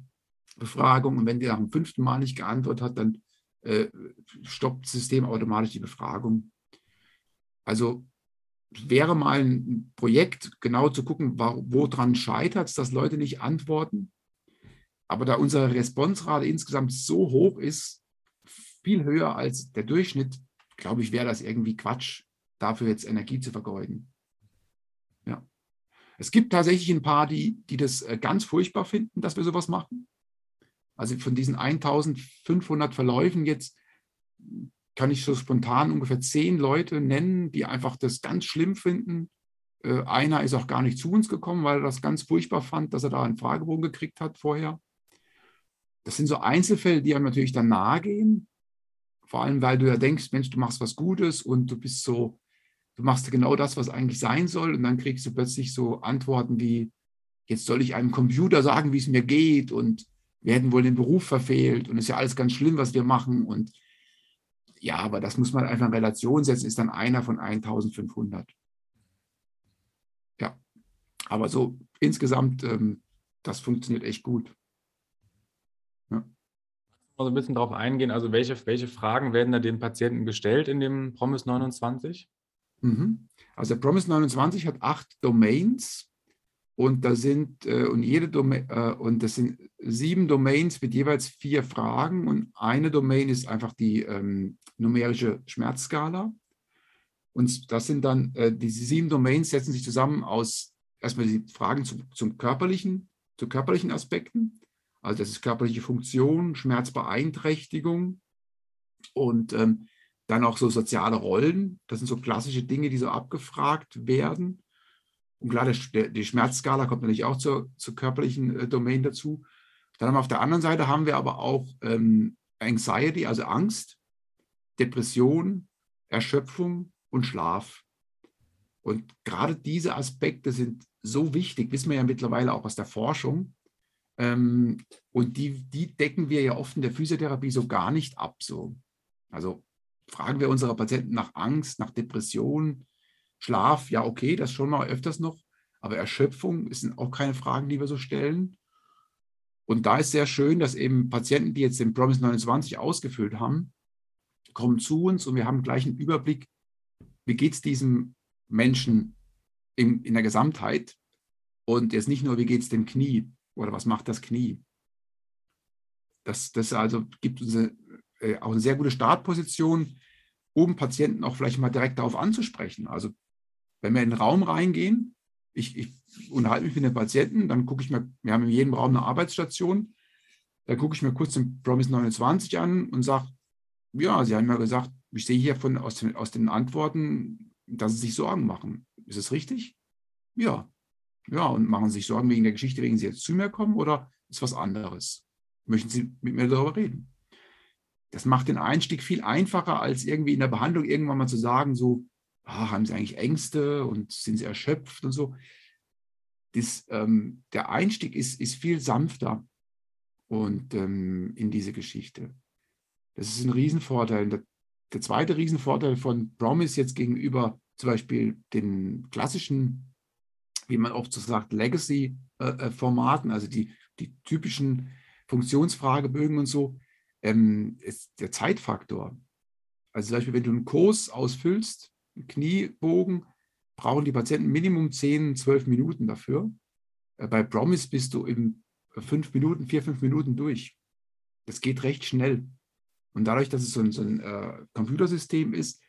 Befragung. Und wenn die nach dem fünften Mal nicht geantwortet hat, dann äh, stoppt das System automatisch die Befragung. Also wäre mal ein Projekt, genau zu gucken, woran scheitert es, dass Leute nicht antworten. Aber da unsere Responsrate insgesamt so hoch ist, viel höher als der Durchschnitt, glaube ich, wäre das irgendwie Quatsch, dafür jetzt Energie zu vergeuden. Es gibt tatsächlich ein paar, die, die das äh, ganz furchtbar finden, dass wir sowas machen. Also von diesen 1500 Verläufen jetzt kann ich so spontan ungefähr zehn Leute nennen, die einfach das ganz schlimm finden. Äh, einer ist auch gar nicht zu uns gekommen, weil er das ganz furchtbar fand, dass er da einen Fragebogen gekriegt hat vorher. Das sind so Einzelfälle, die einem natürlich dann nahe gehen. Vor allem, weil du ja denkst, Mensch, du machst was Gutes und du bist so du machst genau das, was eigentlich sein soll, und dann kriegst du plötzlich so Antworten wie, jetzt soll ich einem Computer sagen, wie es mir geht, und wir hätten wohl den Beruf verfehlt, und es ist ja alles ganz schlimm, was wir machen. Und ja, aber das muss man einfach in Relation setzen, ist dann einer von 1500. Ja, aber so insgesamt, ähm, das funktioniert echt gut. Ja. Mal so ein bisschen darauf eingehen, also welche, welche Fragen werden da den Patienten gestellt in dem Promis 29? Mhm. Also Promise 29 hat acht Domains und da sind äh, und jede Domain äh, und das sind sieben Domains mit jeweils vier Fragen und eine Domain ist einfach die ähm, numerische Schmerzskala. Und das sind dann, äh, diese sieben Domains setzen sich zusammen aus erstmal die Fragen zu, zum körperlichen, zu körperlichen Aspekten. Also das ist körperliche Funktion, Schmerzbeeinträchtigung und ähm, dann auch so soziale Rollen. Das sind so klassische Dinge, die so abgefragt werden. Und klar, der, die Schmerzskala kommt natürlich auch zur, zur körperlichen äh, Domain dazu. Dann haben wir auf der anderen Seite haben wir aber auch ähm, Anxiety, also Angst, Depression, Erschöpfung und Schlaf. Und gerade diese Aspekte sind so wichtig, wissen wir ja mittlerweile auch aus der Forschung. Ähm, und die, die decken wir ja oft in der Physiotherapie so gar nicht ab. So. Also fragen wir unsere Patienten nach Angst, nach Depression, Schlaf, ja, okay, das schon mal öfters noch, aber Erschöpfung sind auch keine Fragen, die wir so stellen. Und da ist sehr schön, dass eben Patienten, die jetzt den Promise 29 ausgefüllt haben, kommen zu uns und wir haben gleich einen Überblick, wie geht es diesem Menschen in, in der Gesamtheit und jetzt nicht nur, wie geht es dem Knie oder was macht das Knie. Das, das also gibt uns eine äh, auch eine sehr gute Startposition, um Patienten auch vielleicht mal direkt darauf anzusprechen. Also wenn wir in den Raum reingehen, ich, ich unterhalte mich mit den Patienten, dann gucke ich mir, wir haben in jedem Raum eine Arbeitsstation, da gucke ich mir kurz den Promise 29 an und sage, ja, Sie haben ja gesagt, ich sehe hier von, aus, den, aus den Antworten, dass Sie sich Sorgen machen. Ist es richtig? Ja. Ja, und machen Sie sich Sorgen wegen der Geschichte, wegen Sie jetzt zu mir kommen oder ist was anderes? Möchten Sie mit mir darüber reden? Das macht den Einstieg viel einfacher, als irgendwie in der Behandlung irgendwann mal zu sagen, so, ah, haben Sie eigentlich Ängste und sind Sie erschöpft und so. Das, ähm, der Einstieg ist, ist viel sanfter und ähm, in diese Geschichte. Das ist ein Riesenvorteil. der zweite Riesenvorteil von Promise jetzt gegenüber zum Beispiel den klassischen, wie man oft so sagt, Legacy-Formaten, also die, die typischen Funktionsfragebögen und so, ähm, ist der Zeitfaktor. Also zum Beispiel, wenn du einen Kurs ausfüllst, einen Kniebogen, brauchen die Patienten Minimum 10, 12 Minuten dafür. Äh, bei Promise bist du in fünf Minuten, vier, fünf Minuten durch. Das geht recht schnell. Und dadurch, dass es so ein, so ein äh, Computersystem ist,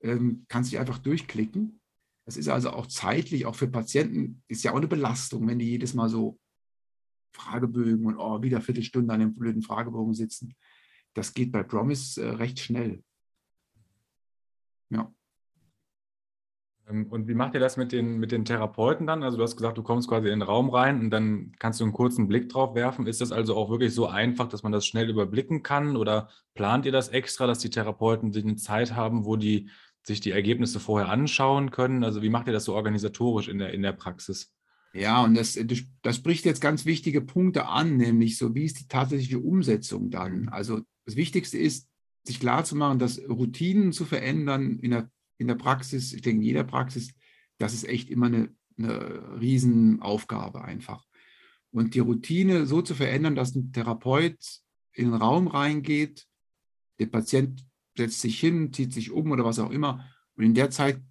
ähm, kannst du dich einfach durchklicken. Das ist also auch zeitlich, auch für Patienten, ist ja auch eine Belastung, wenn die jedes Mal so Fragebögen und oh, wieder Viertelstunde an dem blöden Fragebogen sitzen. Das geht bei Promise äh, recht schnell. Ja. Ähm, und wie macht ihr das mit den, mit den Therapeuten dann? Also du hast gesagt, du kommst quasi in den Raum rein und dann kannst du einen kurzen Blick drauf werfen. Ist das also auch wirklich so einfach, dass man das schnell überblicken kann? Oder plant ihr das extra, dass die Therapeuten eine Zeit haben, wo die sich die Ergebnisse vorher anschauen können? Also wie macht ihr das so organisatorisch in der, in der Praxis? Ja, und das, das spricht jetzt ganz wichtige Punkte an, nämlich so, wie ist die tatsächliche Umsetzung dann? Mhm. Also das Wichtigste ist, sich klarzumachen, dass Routinen zu verändern in der in der Praxis, ich denke in jeder Praxis, das ist echt immer eine, eine Riesenaufgabe einfach. Und die Routine so zu verändern, dass ein Therapeut in den Raum reingeht, der Patient setzt sich hin, zieht sich um oder was auch immer. Und in der Zeit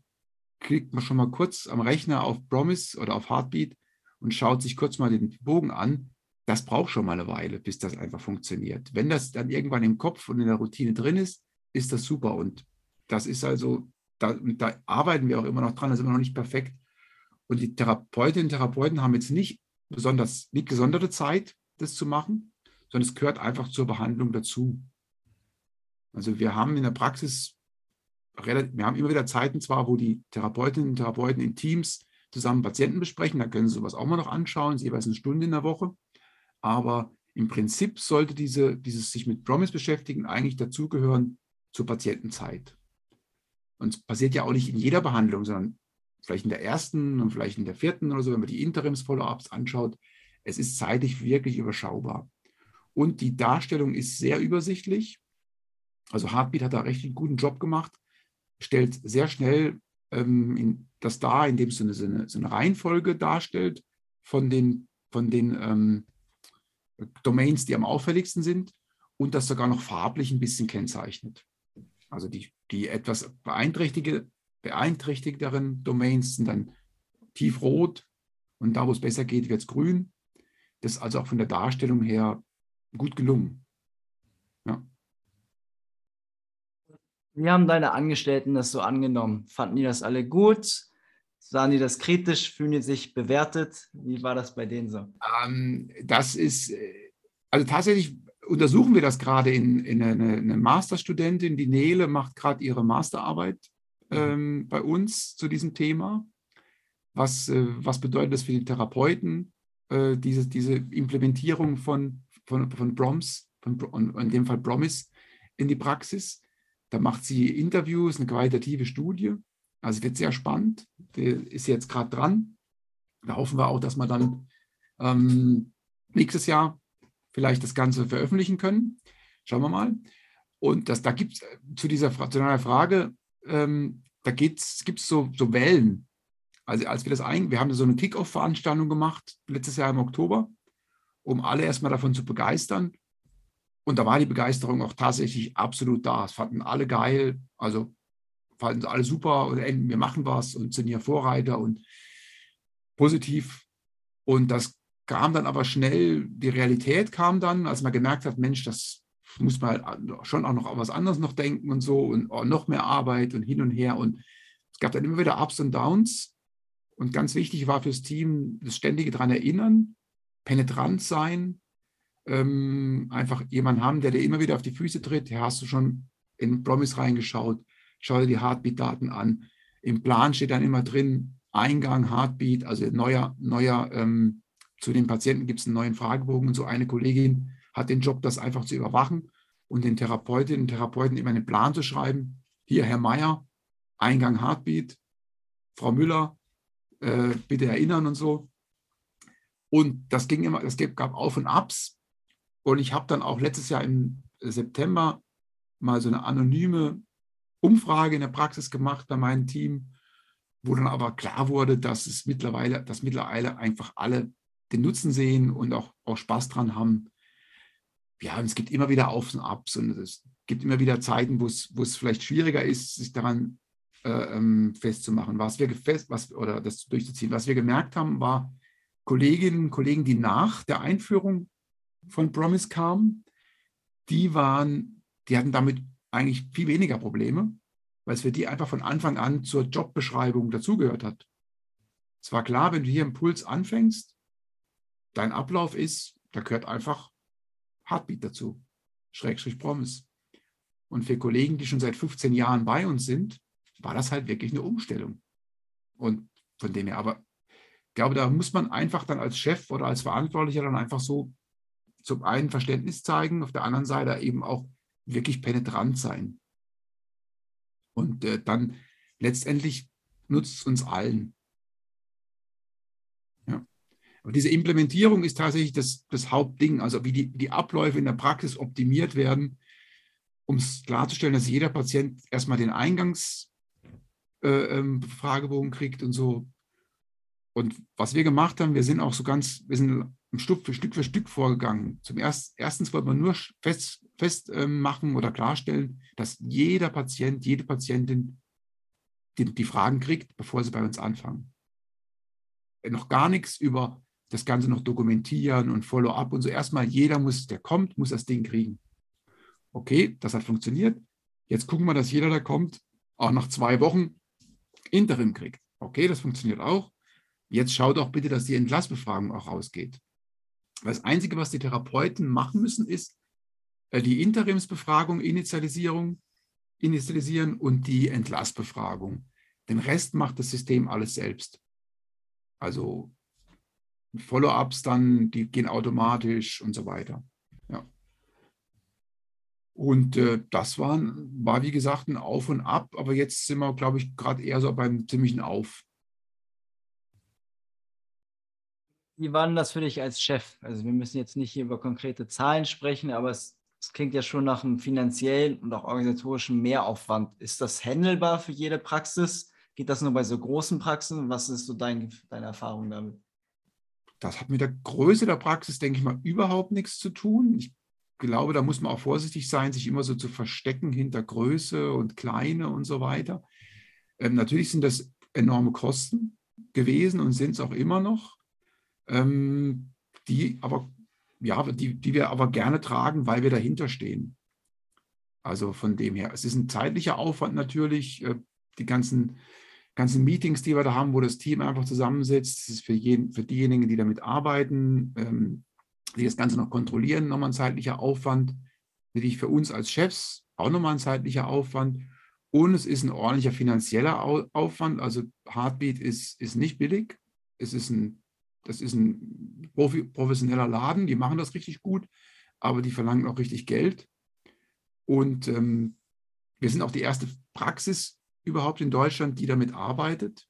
klickt man schon mal kurz am Rechner auf Promise oder auf Heartbeat und schaut sich kurz mal den Bogen an. Das braucht schon mal eine Weile, bis das einfach funktioniert. Wenn das dann irgendwann im Kopf und in der Routine drin ist, ist das super. Und das ist also da, da arbeiten wir auch immer noch dran, das ist immer noch nicht perfekt. Und die Therapeutinnen und Therapeuten haben jetzt nicht besonders, nicht gesonderte Zeit, das zu machen, sondern es gehört einfach zur Behandlung dazu. Also wir haben in der Praxis, wir haben immer wieder Zeiten zwar, wo die Therapeutinnen und Therapeuten in Teams zusammen Patienten besprechen, da können sie sowas auch mal noch anschauen, jeweils eine Stunde in der Woche. Aber im Prinzip sollte diese, dieses sich mit Promise beschäftigen eigentlich dazugehören zur Patientenzeit. Und es passiert ja auch nicht in jeder Behandlung, sondern vielleicht in der ersten und vielleicht in der vierten oder so, wenn man die Interims-Follow-ups anschaut. Es ist zeitlich wirklich überschaubar. Und die Darstellung ist sehr übersichtlich. Also Heartbeat hat da recht einen guten Job gemacht, stellt sehr schnell ähm, das dar, indem es so eine, so, eine, Reihenfolge darstellt von den, von den ähm, Domains, die am auffälligsten sind und das sogar noch farblich ein bisschen kennzeichnet. Also die, die etwas beeinträchtigteren Domains sind dann tiefrot und da, wo es besser geht, wird es grün. Das ist also auch von der Darstellung her gut gelungen. Ja. Wie haben deine Angestellten das so angenommen? Fanden die das alle gut? Sahen die das kritisch? Fühlen die sich bewertet? Wie war das bei denen so? Ähm, das ist, äh, also tatsächlich untersuchen wir das gerade in, in eine, eine, Masterstudentin, die Nele macht gerade ihre Masterarbeit mhm. ähm, bei uns zu diesem Thema. Was, äh, was bedeutet das für die Therapeuten, äh, diese, diese Implementierung von, von, von Broms, von, in dem Fall Promise, in die Praxis? Da macht sie Interviews, eine qualitative Studie. Also wird sehr spannend. Die ist jetzt gerade dran. Da hoffen wir auch, dass wir dann ähm, nächstes Jahr vielleicht das Ganze veröffentlichen können. Schauen wir mal. Und das, da gibt es äh, zu dieser zu deiner Frage, ähm, da gibt es so, so Wellen. Also als wir das ein, wir haben so eine Kick-Off-Veranstaltung gemacht, letztes Jahr im Oktober, um alle erstmal davon zu begeistern. Und da war die Begeisterung auch tatsächlich absolut da. Es fanden alle geil, also fanden sie alle super und wir machen was und sind hier Vorreiter und positiv. Und das kam dann aber schnell, die Realität kam dann, als man gemerkt hat, Mensch, das muss man halt schon auch noch was anderes noch denken und so und noch mehr Arbeit und hin und her. Und es gab dann immer wieder Ups und Downs. Und ganz wichtig war fürs Team das ständige daran erinnern, penetrant sein, ähm, einfach jemanden haben, der dir immer wieder auf die Füße tritt. Hier hast du schon in Promise reingeschaut, schau dir die Heartbeat-Daten an. Im Plan steht dann immer drin, Eingang, Heartbeat, also neuer, neuer ähm, zu den Patienten gibt es einen neuen Fragebogen und so eine Kollegin hat den Job, das einfach zu überwachen und den Therapeutinnen und Therapeuten immer einen Plan zu schreiben. Hier, Herr Meier, Eingang Heartbeat, Frau Müller, äh, bitte erinnern und so. Und das ging immer, es gab Auf und Abs. Und ich habe dann auch letztes Jahr im September mal so eine anonyme Umfrage in der Praxis gemacht bei meinem Team, wo dann aber klar wurde, dass es mittlerweile, dass mittlerweile einfach alle den Nutzen sehen und auch, auch Spaß dran haben. Ja, und es gibt immer wieder Aufs und Abs und es gibt immer wieder Zeiten, wo es, wo es vielleicht schwieriger ist, sich daran äh, ähm, festzumachen, was wir fest, was, oder das durchzuziehen. Was wir gemerkt haben, war Kolleginnen und Kollegen, die nach der Einführung von Promise kamen, die waren, die hatten damit eigentlich viel weniger Probleme, weil es für die einfach von Anfang an zur Jobbeschreibung dazugehört hat. Es war klar, wenn du hier im Puls anfängst, dein Ablauf ist, da gehört einfach Heartbeat dazu, Schrägstrich Promise. Und für Kollegen, die schon seit 15 Jahren bei uns sind, war das halt wirklich eine Umstellung. Und von dem her, aber ich glaube, da muss man einfach dann als Chef oder als Verantwortlicher dann einfach so zum einen Verständnis zeigen, auf der anderen Seite eben auch wirklich penetrant sein. Und äh, dann letztendlich nutzt es uns allen. Ja. Aber diese Implementierung ist tatsächlich das, das Hauptding, also wie die, die Abläufe in der Praxis optimiert werden, um es klarzustellen, dass jeder Patient erstmal den Eingangsfragebogen äh, ähm, kriegt und so. Und was wir gemacht haben, wir sind auch so ganz, wir sind Stück für Stück für Stück vorgegangen. Zum ersten, erstens wollte man nur fest, fest ähm, oder klarstellen, dass jeder Patient, jede Patientin die, die Fragen kriegt, bevor sie bei uns anfangen. Noch gar nichts über das Ganze noch dokumentieren und Follow-up und so. Erstmal jeder muss, der kommt, muss das Ding kriegen okay, das hat funktioniert. Jetzt gucken wir, dass jeder, der kommt, auch nach zwei Wochen Interim kriegt. Okay, das funktioniert auch. Jetzt schaut doch bitte, dass die Entlassbefragung auch rausgeht. Das Einzige, was die Therapeuten machen müssen, ist äh, die Interimsbefragung, Initialisierung, initialisieren und die Entlassbefragung. Den Rest macht das System alles selbst. Also Follow-ups dann, die gehen automatisch und so weiter. Ja. Und äh, das war, war, wie gesagt, ein Auf und Ab, aber jetzt sind wir, glaube ich, gerade eher so beim ziemlichen Auf. Wie war denn das für dich als Chef? Also wir müssen jetzt nicht hier über konkrete Zahlen sprechen, aber es, es klingt ja schon nach einem finanziellen und auch organisatorischen Mehraufwand. Ist das handelbar für jede Praxis? Geht das nur bei so großen Praxen? Was ist so dein, deine Erfahrung damit? Das hat mit der Größe der Praxis, denke ich mal, überhaupt nichts zu tun. Ich glaube, da muss man auch vorsichtig sein, sich immer so zu verstecken hinter Größe und Kleine und so weiter. Ähm, natürlich sind das enorme Kosten gewesen und sind es auch immer noch, ähm, die aber ja, die, die wir aber gerne tragen, weil wir dahinter stehen. Also von dem her, es ist ein zeitlicher Aufwand natürlich, äh, die ganzen, ganzen Meetings, die wir da haben, wo das Team einfach zusammensitzt, das ist für, jeden, für diejenigen, die damit arbeiten, ähm, die das Ganze noch kontrollieren, nochmal ein zeitlicher Aufwand. Natürlich für uns als Chefs auch nochmal ein zeitlicher Aufwand. Und es ist ein ordentlicher finanzieller Aufwand. Also Heartbeat ist, ist nicht billig. Es ist ein, das ist ein professioneller Laden, die machen das richtig gut, aber die verlangen auch richtig Geld. Und ähm, wir sind auch die erste Praxis überhaupt in Deutschland, die damit arbeitet.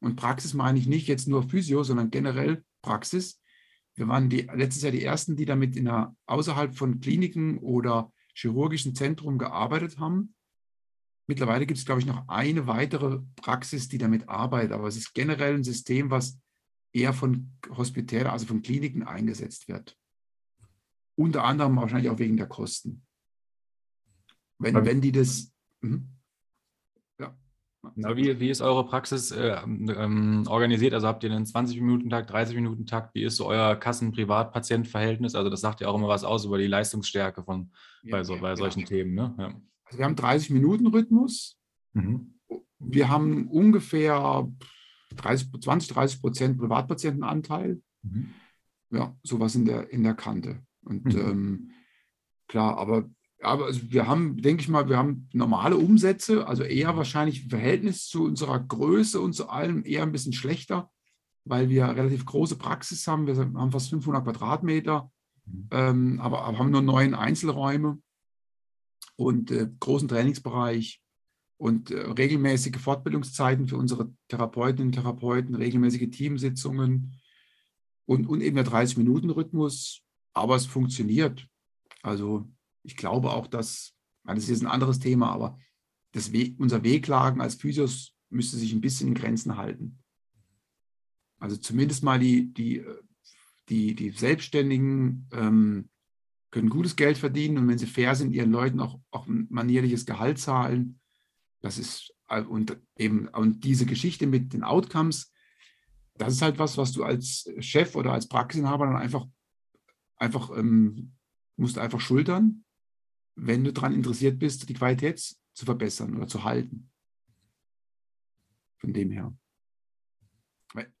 Und Praxis meine ich nicht jetzt nur Physio, sondern generell Praxis. Wir waren die, letztes Jahr die Ersten, die damit in einer, außerhalb von Kliniken oder chirurgischen Zentren gearbeitet haben. Mittlerweile gibt es, glaube ich, noch eine weitere Praxis, die damit arbeitet. Aber es ist generell ein System, was eher von Hospitälen, also von Kliniken eingesetzt wird. Unter anderem wahrscheinlich auch wegen der Kosten. Wenn, wenn die das. Mh. Na, wie, wie ist eure Praxis äh, ähm, organisiert? Also habt ihr einen 20-Minuten-Takt, 30-Minuten-Takt? Wie ist so euer Kassen-Privat-Patient-Verhältnis? Also das sagt ja auch immer was aus über die Leistungsstärke von, ja, bei, so, bei solchen ja. Themen. Ne? Ja. Also wir haben 30-Minuten-Rhythmus. Mhm. Wir haben ungefähr 30, 20, 30 Prozent Privatpatientenanteil. Mhm. Ja, sowas in der, in der Kante. Und mhm. ähm, klar, aber aber wir haben, denke ich mal, wir haben normale Umsätze, also eher wahrscheinlich im Verhältnis zu unserer Größe und zu allem eher ein bisschen schlechter, weil wir relativ große Praxis haben. Wir haben fast 500 Quadratmeter, mhm. ähm, aber, aber, haben nur neun Einzelräume und äh, großen Trainingsbereich und äh, regelmäßige Fortbildungszeiten für unsere Therapeutinnen und Therapeuten, regelmäßige Teamsitzungen und, und eben der 30-Minuten-Rhythmus. Aber es funktioniert. Also ich glaube auch, dass, das ist jetzt ein anderes Thema, aber das We unser Wehklagen als Physios müsste sich ein bisschen in Grenzen halten. Also zumindest mal die, die, die, die Selbstständigen ähm, können gutes Geld verdienen und wenn sie fair sind, ihren Leuten auch, auch ein manierliches Gehalt zahlen. Das ist äh, und eben und diese Geschichte mit den Outcomes, das ist halt was, was du als Chef oder als Praxisinhaber dann einfach, einfach ähm, musst einfach schultern, wenn du daran interessiert bist, die Qualität zu verbessern oder zu halten. Von dem her.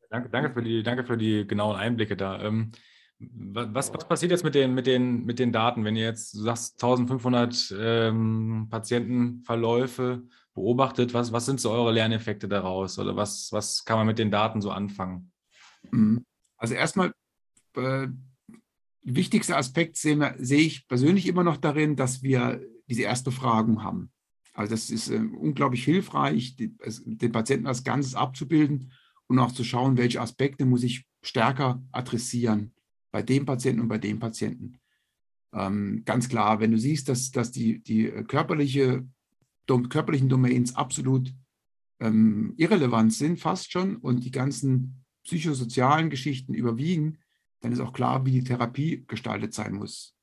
Danke, danke, für, die, danke für die genauen Einblicke da. Ähm, was, was passiert jetzt mit den, mit, den, mit den Daten, wenn ihr jetzt du sagst 1500 ähm, Patientenverläufe beobachtet? Was, was sind so eure Lerneffekte daraus oder was, was kann man mit den Daten so anfangen? Mhm. Also erstmal, äh, wichtigster Aspekt sehe, sehe ich persönlich immer noch darin, dass wir diese Erstbefragung haben. Also das ist äh, unglaublich hilfreich, die, es, den Patienten als Ganzes abzubilden und auch zu schauen, welche Aspekte muss ich stärker adressieren bei dem Patienten und bei dem Patienten. Ähm, ganz klar, wenn du siehst, dass, dass die, die körperliche, dom, körperlichen Domains absolut ähm, irrelevant sind, fast schon, und die ganzen psychosozialen Geschichten überwiegen, dann ist auch klar, wie die Therapie gestaltet sein muss.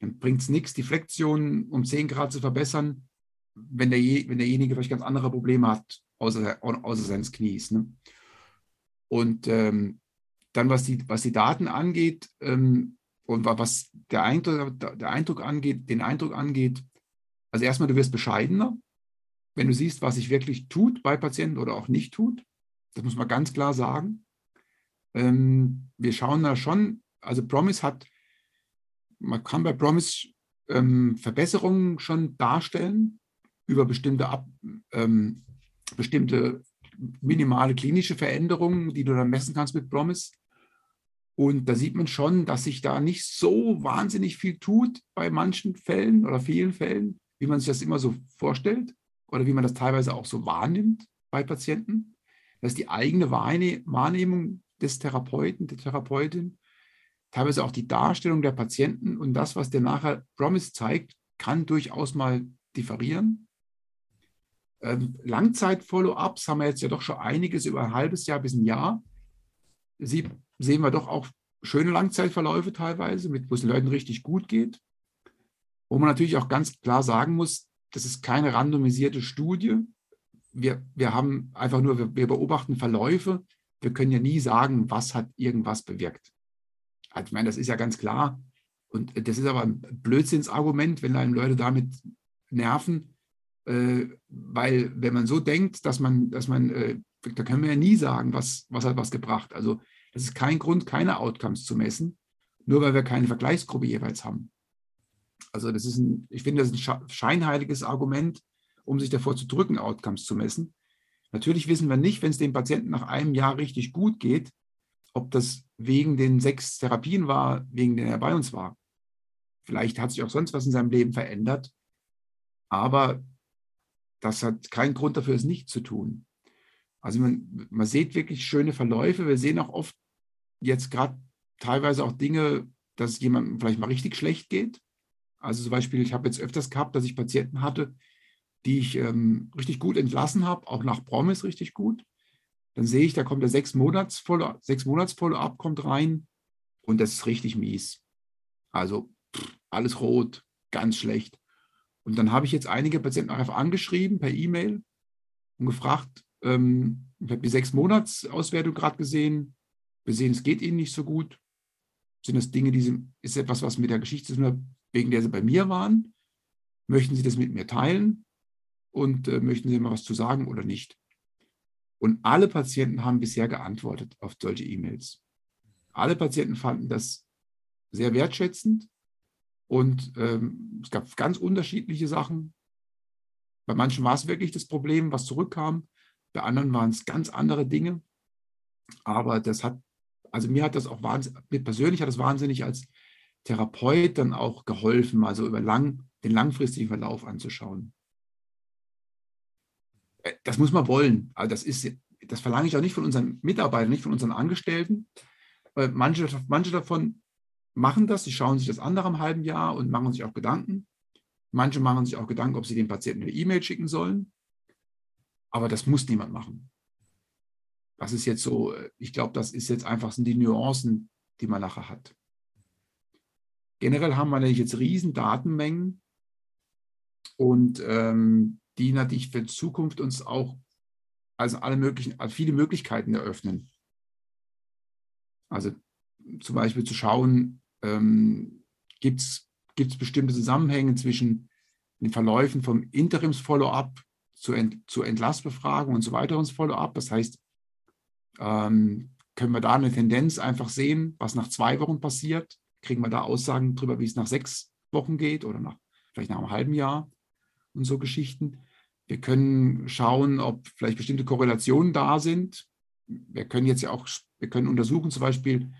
Dann bringt es nichts, die Flexion um 10 Grad zu verbessern, wenn, der, wenn derjenige vielleicht ganz andere Probleme hat, außer, außer seines Knies. Ne? Und ähm, dann, was die, was die Daten angeht ähm, und was der Eindruck, der Eindruck angeht, den Eindruck angeht, also erstmal, du wirst bescheidener, wenn du siehst, was sich wirklich tut bei Patienten oder auch nicht tut. Das muss man ganz klar sagen. Ähm, wir schauen da schon, also Promise hat, man kann bei Promise ähm, Verbesserungen schon darstellen über bestimmte, Ab, ähm, bestimmte minimale klinische Veränderungen, die du dann messen kannst mit Promise. Und da sieht man schon, dass sich da nicht so wahnsinnig viel tut bei manchen Fällen oder vielen Fällen, wie man sich das immer so vorstellt oder wie man das teilweise auch so wahrnimmt bei Patienten. Dass die eigene Wahrnehmung des Therapeuten, der Therapeutin, teilweise auch die Darstellung der Patienten und das, was der nachher Promise zeigt, kann durchaus mal differieren. Ähm, Langzeit-Follow-ups haben wir jetzt ja doch schon einiges über ein halbes Jahr bis ein Jahr. Sie sehen wir doch auch schöne Langzeitverläufe teilweise, mit, wo es den Leuten richtig gut geht. Wo man natürlich auch ganz klar sagen muss, das ist keine randomisierte Studie. Wir, wir haben einfach nur, wir, wir beobachten Verläufe. Wir können ja nie sagen, was hat irgendwas bewirkt. Also ich meine, das ist ja ganz klar. Und das ist aber ein Blödsinnsargument, wenn einem Leute damit nerven, äh, weil wenn man so denkt, dass man, dass man, äh, da können wir ja nie sagen, was, was hat was gebracht. Also es ist kein Grund, keine Outcomes zu messen, nur weil wir keine Vergleichsgruppe jeweils haben. Also das ist ein, ich finde, das ist ein scheinheiliges Argument, um sich davor zu drücken, Outcomes zu messen. Natürlich wissen wir nicht, wenn es dem Patienten nach einem Jahr richtig gut geht, ob das wegen den sechs Therapien war, wegen denen er bei uns war. Vielleicht hat sich auch sonst was in seinem Leben verändert, aber das hat keinen Grund dafür, es nicht zu tun. Also man, man sieht wirklich schöne Verläufe. Wir sehen auch oft jetzt gerade teilweise auch Dinge, dass es jemandem vielleicht mal richtig schlecht geht. Also zum Beispiel, ich habe jetzt öfters gehabt, dass ich Patienten hatte, die ich ähm, richtig gut entlassen habe, auch nach Promise richtig gut. Dann sehe ich, da kommt der sechs Monats Follow, sechs Monats Follow-up kommt rein und das ist richtig mies. Also pff, alles rot, ganz schlecht. Und dann habe ich jetzt einige Patienten einfach angeschrieben per E-Mail und gefragt, ähm, ich habe die sechs Monats Auswertung gerade gesehen, wir sehen, es geht ihnen nicht so gut. Sind das Dinge, die sind, ist etwas, was mit der Geschichte zu tun hat, wegen der sie bei mir waren? Möchten sie das mit mir teilen? Und äh, möchten sie mal was zu sagen oder nicht? Und alle Patienten haben bisher geantwortet auf solche E-Mails. Alle Patienten fanden das sehr wertschätzend und ähm, es gab ganz unterschiedliche Sachen. Bei manchen war es wirklich das Problem, was zurückkam. Bei anderen waren es ganz andere Dinge. Aber das hat also mir hat das auch wahnsinnig, mir persönlich hat das wahnsinnig als Therapeut dann auch geholfen, also über lang, den langfristigen Verlauf anzuschauen. Äh, das muss man wollen. Also das, ist, das verlange ich auch nicht von unseren Mitarbeitern, nicht von unseren Angestellten. Äh, manche, manche davon machen das, die schauen sich das an nach einem halben Jahr und machen sich auch Gedanken. Manche machen sich auch Gedanken, ob sie den Patienten eine E-Mail schicken sollen. Aber das muss niemand machen. Das ist jetzt so, ich glaube, das ist jetzt einfach sind die Nuancen, die man nachher hat. Generell haben wir natürlich jetzt riesen Datenmengen und ähm, die natürlich für Zukunft uns auch also alle möglichen, also viele Möglichkeiten eröffnen. Also zum Beispiel zu schauen, ähm, gibt es bestimmte Zusammenhänge zwischen den Verläufen vom Interims-Follow-up zur, Ent, zur Entlassbefragung und so weiter und Follow-up. Das heißt, ähm, können wir da eine Tendenz einfach sehen, was nach zwei Wochen passiert? Kriegen wir da Aussagen darüber, wie es nach sechs Wochen geht oder nach, vielleicht nach einem halben Jahr und so Geschichten. Wir können schauen, ob vielleicht bestimmte Korrelationen da sind. Wir können jetzt ja auch, wir können untersuchen zum Beispiel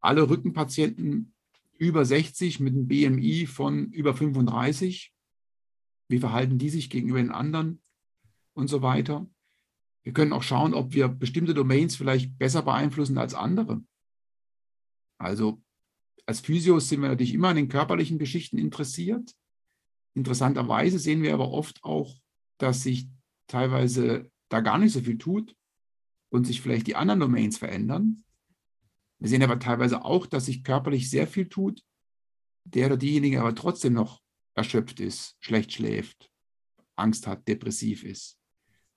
alle Rückenpatienten über 60 mit einem BMI von über 35. Wie verhalten die sich gegenüber den anderen und so weiter. Wir können auch schauen, ob wir bestimmte Domains vielleicht besser beeinflussen als andere. Also als Physios sind wir natürlich immer an den körperlichen Geschichten interessiert. Interessanterweise sehen wir aber oft auch, dass sich teilweise da gar nicht so viel tut und sich vielleicht die anderen Domains verändern. Wir sehen aber teilweise auch, dass sich körperlich sehr viel tut, der oder diejenige aber trotzdem noch erschöpft ist, schlecht schläft, Angst hat, depressiv ist.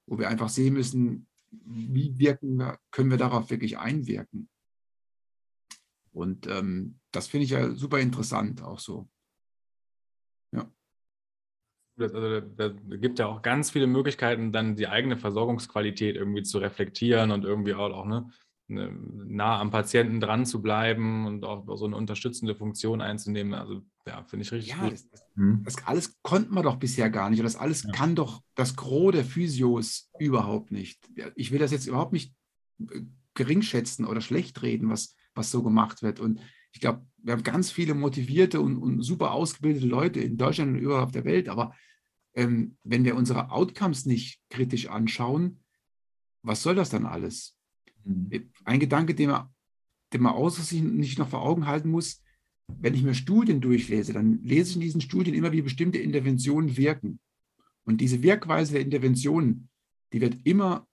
Wo wir einfach sehen müssen, wie wirken wir, können wir darauf wirklich einwirken. Und ähm, das finde ich ja super interessant auch so. Ja. Also da, gibt ja auch ganz viele Möglichkeiten, dann die eigene Versorgungsqualität irgendwie zu reflektieren und irgendwie auch, auch ne, Ne, nah am Patienten dran zu bleiben und auch so eine unterstützende Funktion einzunehmen. Also ja, finde ich richtig ja, gut. Das, hm. das, alles konnten wir doch bisher gar nicht. Und das alles ja. kann doch das Gros der Physios überhaupt nicht. Ich will das jetzt überhaupt nicht äh, geringschätzen oder schlecht reden, was, was so gemacht wird. Und ich glaube, wir haben ganz viele motivierte und, und, super ausgebildete Leute in Deutschland und überall auf der Welt. Aber ähm, wenn wir unsere Outcomes nicht kritisch anschauen, was soll das dann alles? Mhm. Ein Gedanke, den man, den man außer sich nicht noch vor Augen halten muss, wenn ich mir Studien durchlese, dann lese ich in diesen Studien immer, wie bestimmte Interventionen wirken. Und diese Wirkweise der Interventionen, die wird immer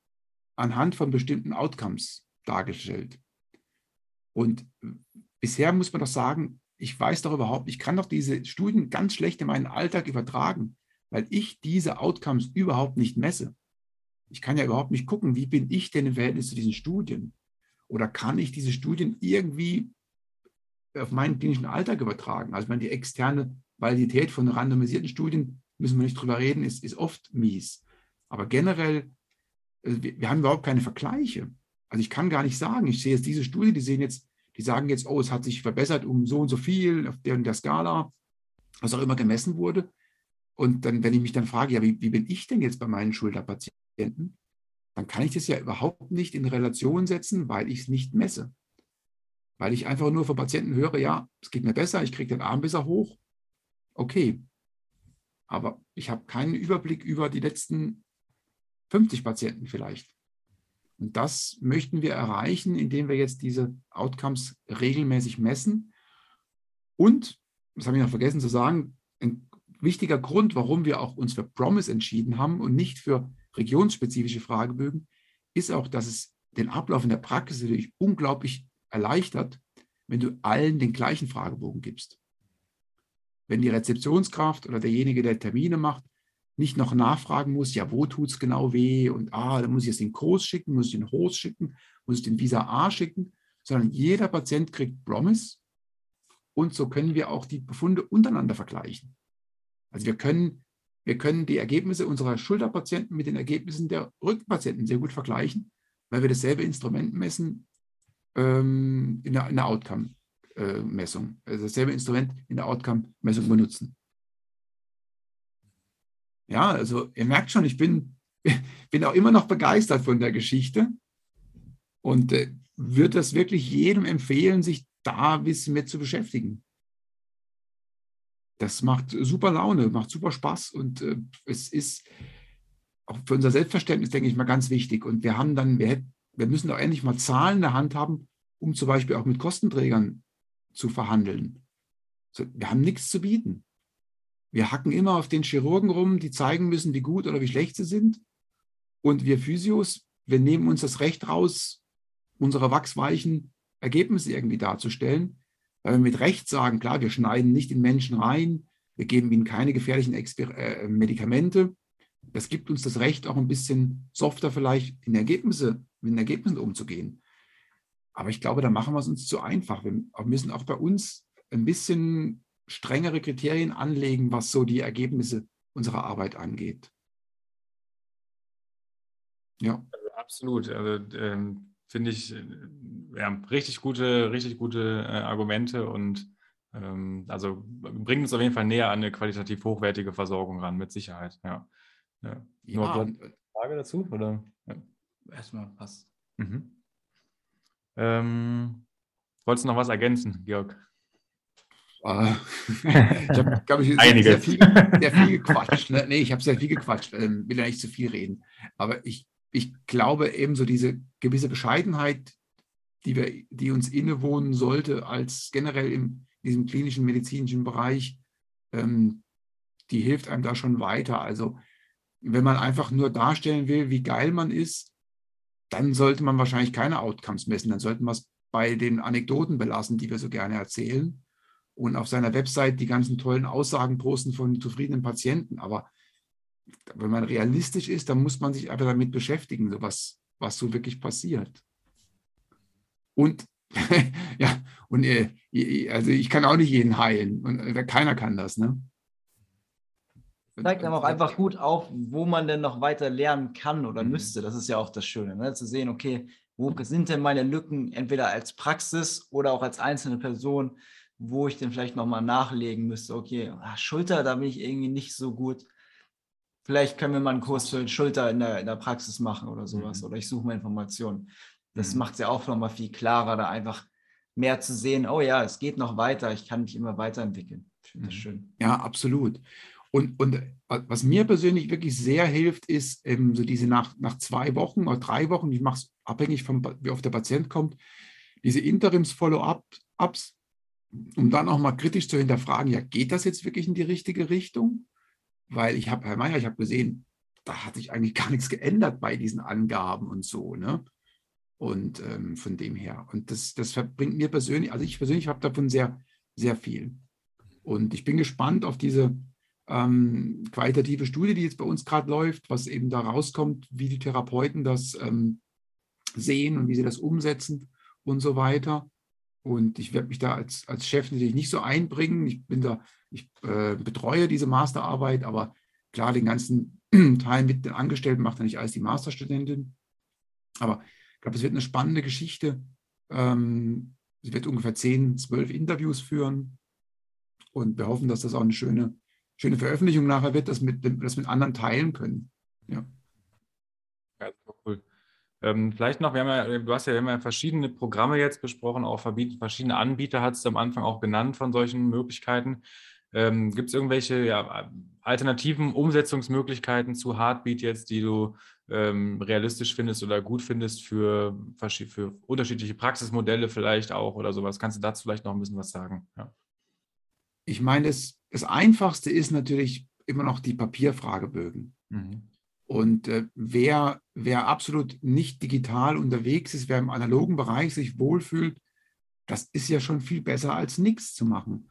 anhand von bestimmten Outcomes dargestellt. Und bisher muss man doch sagen, ich weiß doch überhaupt, ich kann doch diese Studien ganz schlecht in meinen Alltag übertragen, weil ich diese Outcomes überhaupt nicht messe. Ich kann ja überhaupt nicht gucken, wie bin ich denn im Verhältnis zu diesen Studien? Oder kann ich diese Studien irgendwie auf meinen klinischen Alltag übertragen? Also meine, die externe Validität von randomisierten Studien, müssen wir nicht drüber reden, ist, ist oft mies. Aber generell, also wir, wir haben überhaupt keine Vergleiche. Also ich kann gar nicht sagen, ich sehe jetzt diese Studie, die sehen jetzt, die sagen jetzt, oh, es hat sich verbessert um so und so viel auf der und der Skala, was auch immer gemessen wurde. Und dann, wenn ich mich dann frage, ja, wie, wie bin ich denn jetzt bei meinen Schulterpatienten? Patienten, dann kann ich das ja überhaupt nicht in Relation setzen, weil ich es nicht messe. Weil ich einfach nur von Patienten höre, ja, es geht mir besser, ich kriege den Arm besser hoch. Okay. Aber ich habe keinen Überblick über die letzten 50 Patienten vielleicht. Und das möchten wir erreichen, indem wir jetzt diese Outcomes regelmäßig messen. Und, das habe ich noch vergessen zu sagen, ein wichtiger Grund, warum wir auch uns für Promise entschieden haben und nicht für regionsspezifische Fragebögen, ist auch, dass es den Ablauf in der Praxis natürlich unglaublich erleichtert, wenn du allen den gleichen Fragebogen gibst. Wenn die Rezeptionskraft oder derjenige, der Termine macht, nicht noch nachfragen muss, ja, wo tut es genau weh und ah, dann muss ich jetzt den Kurs schicken, muss ich den Host schicken, muss ich den Visa A schicken, sondern jeder Patient kriegt Promise und so können wir auch die Befunde untereinander vergleichen. Also wir können wir können die Ergebnisse unserer Schulterpatienten mit den Ergebnissen der Rückenpatienten sehr gut vergleichen, weil wir dasselbe Instrument messen ähm, in der, der Outcome-Messung, also dasselbe Instrument in der Outcome-Messung benutzen. Ja, also ihr merkt schon, ich bin, bin auch immer noch begeistert von der Geschichte und äh, würde das wirklich jedem empfehlen, sich da ein bisschen mit zu beschäftigen das macht super Laune, macht super Spaß und äh, es ist auch für unser Selbstverständnis, denke ich mal, ganz wichtig. Und wir haben dann, wir, wir müssen auch endlich mal Zahlen in der Hand haben, um zum Beispiel auch mit Kostenträgern zu verhandeln. Wir haben nichts zu bieten. Wir hacken immer auf den Chirurgen rum, die zeigen müssen, wie gut oder wie schlecht sie sind. Und wir Physios, wir nehmen uns das Recht raus, unsere wachsweichen Ergebnisse irgendwie darzustellen. Weil wir mit Recht sagen, klar, wir schneiden nicht in Menschen rein, wir geben ihnen keine gefährlichen Exper äh, Medikamente. Das gibt uns das Recht, auch ein bisschen softer vielleicht in Ergebnisse, mit den Ergebnissen umzugehen. Aber ich glaube, da machen wir es uns zu einfach. Wir müssen auch bei uns ein bisschen strengere Kriterien anlegen, was so die Ergebnisse unserer Arbeit angeht. Ja. Also absolut. Also ähm, finde ich äh, ja, richtig gute, richtig gute äh, Argumente und ähm, also bringt uns auf jeden Fall näher an eine qualitativ hochwertige Versorgung ran, mit Sicherheit. Ja. ja. ja. Nur eine Frage dazu? Oder? Ja. Erstmal passt. Mhm. Ähm, wolltest du noch was ergänzen, Georg? Uh, ich habe, glaube ich, sehr, sehr, viel, sehr viel gequatscht. Ne? Nee, ich habe sehr viel gequatscht, ähm, will ja nicht zu viel reden. Aber ich, ich glaube eben so diese gewisse Bescheidenheit, die, wir, die uns innewohnen sollte, als generell in diesem klinischen medizinischen Bereich, ähm, die hilft einem da schon weiter. Also wenn man einfach nur darstellen will, wie geil man ist, dann sollte man wahrscheinlich keine Outcomes messen. Dann sollten wir es bei den Anekdoten belassen, die wir so gerne erzählen. Und auf seiner Website die ganzen tollen Aussagen posten von zufriedenen Patienten. Aber wenn man realistisch ist, dann muss man sich einfach damit beschäftigen, so was, was so wirklich passiert. Und ja, und äh, also ich kann auch nicht jeden heilen und äh, keiner kann das, ne? Zeigt aber auch einfach gut auf, wo man denn noch weiter lernen kann oder mhm. müsste. Das ist ja auch das Schöne, ne? zu sehen, okay, wo sind denn meine Lücken, entweder als Praxis oder auch als einzelne Person, wo ich denn vielleicht nochmal nachlegen müsste. Okay, ach, Schulter, da bin ich irgendwie nicht so gut. Vielleicht können wir mal einen Kurs für Schulter in der, in der Praxis machen oder sowas. Mhm. Oder ich suche mal Informationen. Das mhm. macht es ja auch nochmal viel klarer, da einfach mehr zu sehen, oh ja, es geht noch weiter, ich kann mich immer weiterentwickeln. Ich finde das mhm. schön. Ja, absolut. Und, und was mir persönlich wirklich sehr hilft, ist ähm, so diese nach, nach zwei Wochen oder drei Wochen, ich mache es abhängig von, wie oft der Patient kommt, diese Interims-Follow-ups, um dann auch mal kritisch zu hinterfragen, ja, geht das jetzt wirklich in die richtige Richtung? Weil ich habe, Herr Mayer, ich habe gesehen, da hat sich eigentlich gar nichts geändert bei diesen Angaben und so. Ne? Und ähm, von dem her. Und das, das verbringt mir persönlich, also ich persönlich habe davon sehr, sehr viel. Und ich bin gespannt auf diese ähm, qualitative Studie, die jetzt bei uns gerade läuft, was eben da rauskommt, wie die Therapeuten das ähm, sehen und wie sie das umsetzen und so weiter. Und ich werde mich da als, als Chef natürlich nicht so einbringen. Ich bin da, ich äh, betreue diese Masterarbeit, aber klar, den ganzen Teil mit den Angestellten macht ja nicht alles die Masterstudentin. Aber ich glaube, es wird eine spannende Geschichte. Ähm, sie wird ungefähr zehn, zwölf Interviews führen. Und wir hoffen, dass das auch eine schöne, schöne Veröffentlichung nachher wird, dass wir das mit anderen teilen können. Ja. Ähm, vielleicht noch, wir haben ja, du hast ja immer verschiedene Programme jetzt besprochen, auch verschiedene Anbieter hat es am Anfang auch genannt von solchen Möglichkeiten. Ähm, Gibt es irgendwelche ja, alternativen Umsetzungsmöglichkeiten zu Heartbeat jetzt, die du ähm, realistisch findest oder gut findest für, für unterschiedliche Praxismodelle vielleicht auch oder sowas? Kannst du dazu vielleicht noch ein bisschen was sagen? Ja. Ich meine, das, das Einfachste ist natürlich immer noch die Papierfragebögen. Mhm. Und äh, wer, wer absolut nicht digital unterwegs ist, wer im analogen Bereich sich wohlfühlt, das ist ja schon viel besser als nichts zu machen.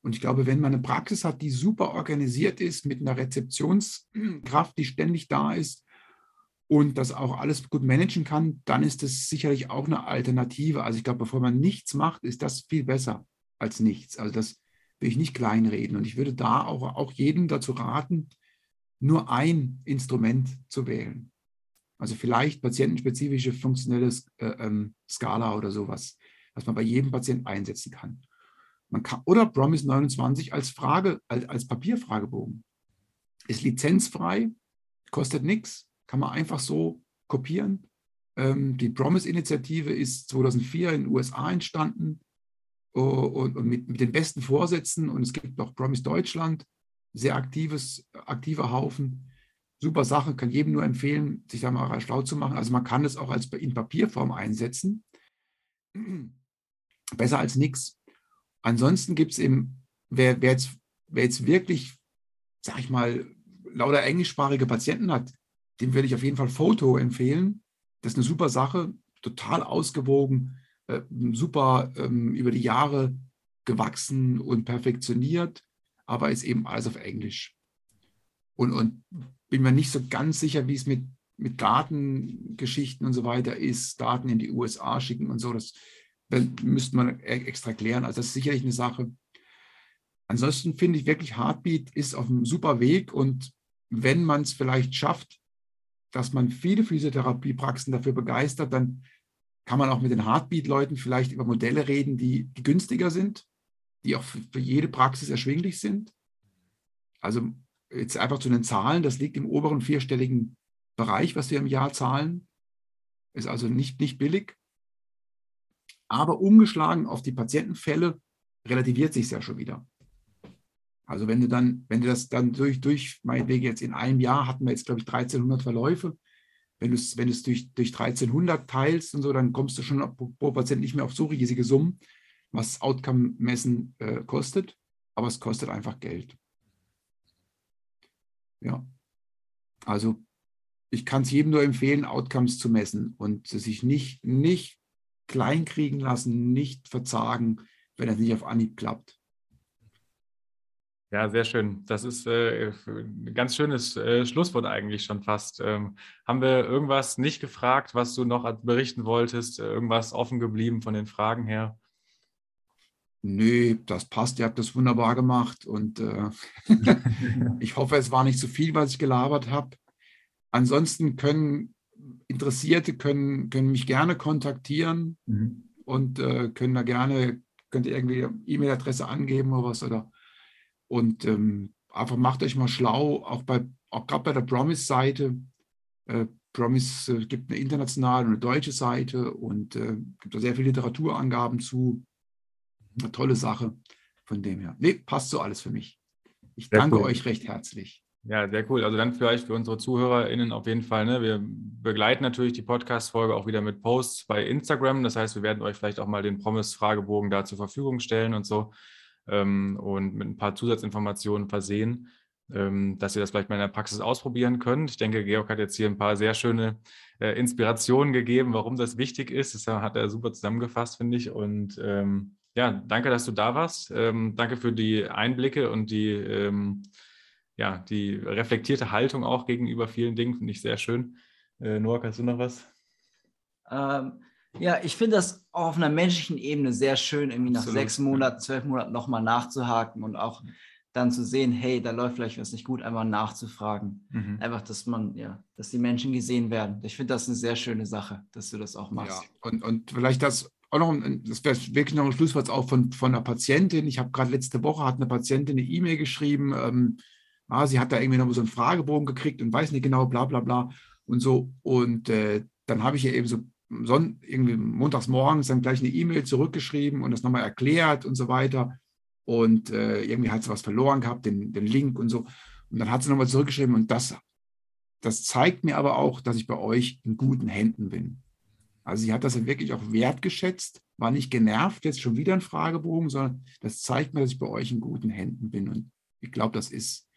Und ich glaube, wenn man eine Praxis hat, die super organisiert ist, mit einer Rezeptionskraft, die ständig da ist und das auch alles gut managen kann, dann ist das sicherlich auch eine Alternative. Also ich glaube, bevor man nichts macht, ist das viel besser als nichts. Also das will ich nicht kleinreden. Und ich würde da auch, auch jedem dazu raten, nur ein Instrument zu wählen. Also vielleicht patientenspezifische funktionelle äh, ähm, Skala oder sowas, was man bei jedem Patienten einsetzen kann. Man kann, oder Promise 29 als Frage, als, als Papierfragebogen. Ist lizenzfrei, kostet nichts, kann man einfach so kopieren. Ähm, die Promise-Initiative ist 2004 in den USA entstanden uh, und, und mit, mit, den besten Vorsätzen. Und es gibt auch Promise Deutschland, sehr aktives, aktiver Haufen. Super Sache, kann jedem nur empfehlen, sich da mal schlau zu machen. Also man kann es auch als in Papierform einsetzen. Besser als nichts. Ansonsten gibt es eben, wer, wer, jetzt, wer jetzt wirklich sag ich mal, lauter englischsprachige Patienten hat, dem würde ich auf jeden Fall Foto empfehlen. Das ist eine super Sache, total ausgewogen, äh, super ähm, über die Jahre gewachsen und perfektioniert, aber ist eben alles auf Englisch. Und, und bin mir nicht so ganz sicher, wie es mit, mit Datengeschichten und so weiter ist, Daten in die USA schicken und so. Das müsste man e-, extra klären. Also das ist sicherlich eine Sache. Ansonsten finde ich wirklich, Heartbeat ist auf einem super Weg und wenn man es vielleicht schafft, dass man viele Physiotherapiepraxen dafür begeistert, dann kann man auch mit den Heartbeat-Leuten vielleicht über Modelle reden, die, die günstiger sind, die auch für jede Praxis erschwinglich sind. Also jetzt einfach zu den Zahlen, das liegt im oberen vierstelligen Bereich, was wir im Jahr zahlen. Ist also nicht, nicht billig. Aber umgeschlagen auf die Patientenfälle relativiert sich es ja schon wieder. Also wenn du dann, wenn du das dann durch, durch meinetwegen jetzt in einem Jahr hatten wir jetzt, glaube ich, 1300 Verläufe. Wenn du es, wenn durch, durch 1300 teilst und so, dann kommst du schon pro Patient nicht mehr auf so riesige Summen, was Outcome-Messen äh, kostet. Aber es kostet einfach Geld. Ja. Also ich kann es jedem nur empfehlen, Outcomes zu messen und sich nicht, nicht kleinkriegen lassen, nicht verzagen, wenn es nicht auf Anhieb klappt. Ja, sehr schön. Das ist äh, ein ganz schönes äh, Schlusswort eigentlich schon fast. Ähm, haben wir irgendwas nicht gefragt, was du noch berichten wolltest? Irgendwas offen geblieben von den Fragen her? Nö, das passt. Ihr habt das wunderbar gemacht und äh, ich hoffe, es war nicht zu viel, was ich gelabert habe. Ansonsten können Interessierte können, können mich gerne kontaktieren mhm. und äh, können da gerne, könnt ihr irgendwie E-Mail-Adresse angeben oder was oder und ähm, einfach macht euch mal schlau, auch bei, auch gerade bei der Promise-Seite. Äh, Promise äh, gibt eine internationale und eine deutsche Seite und äh, gibt da sehr viele Literaturangaben zu. Eine tolle Sache von dem her. Nee, passt so alles für mich. Ich sehr danke cool. euch recht herzlich. Ja, sehr cool. Also dann vielleicht für unsere ZuhörerInnen auf jeden Fall. Ne? Wir begleiten natürlich die Podcast-Folge auch wieder mit Posts bei Instagram. Das heißt, wir werden euch vielleicht auch mal den Promise-Fragebogen da zur Verfügung stellen und so ähm, und mit ein paar Zusatzinformationen versehen, ähm, dass ihr das vielleicht mal in der Praxis ausprobieren könnt. Ich denke, Georg hat jetzt hier ein paar sehr schöne äh, Inspirationen gegeben, warum das wichtig ist. Das hat er super zusammengefasst, finde ich. Und ähm, ja, danke, dass du da warst. Ähm, danke für die Einblicke und die, ähm, ja, die reflektierte Haltung auch gegenüber vielen Dingen, finde ich sehr schön. Äh, Noah, hast du noch was? Ähm, ja, ich finde das auch auf einer menschlichen Ebene sehr schön, irgendwie nach Absolut. sechs Monaten, zwölf Monaten nochmal nachzuhaken und auch dann zu sehen, hey, da läuft vielleicht was nicht gut, einmal nachzufragen. Mhm. Einfach, dass man, ja, dass die Menschen gesehen werden. Ich finde das eine sehr schöne Sache, dass du das auch machst. Ja, und, und vielleicht das auch noch, das wäre wirklich noch ein Schlusswort auch von, von einer Patientin. Ich habe gerade letzte Woche hat eine Patientin eine E-Mail geschrieben, ähm, ah, sie hat da irgendwie noch so einen Fragebogen gekriegt und weiß nicht genau, bla bla bla und so. Und äh, dann habe ich ihr eben so Son irgendwie montags morgens dann gleich eine E-Mail zurückgeschrieben und das nochmal erklärt und so weiter. Und äh, irgendwie hat sie was verloren gehabt, den, den Link und so. Und dann hat sie nochmal zurückgeschrieben und das, das zeigt mir aber auch, dass ich bei euch in guten Händen bin. Also sie hat das wirklich auch wertgeschätzt, war nicht genervt, jetzt schon wieder ein Fragebogen, sondern das zeigt mir, dass ich bei euch in guten Händen bin. Und ich glaube, das ist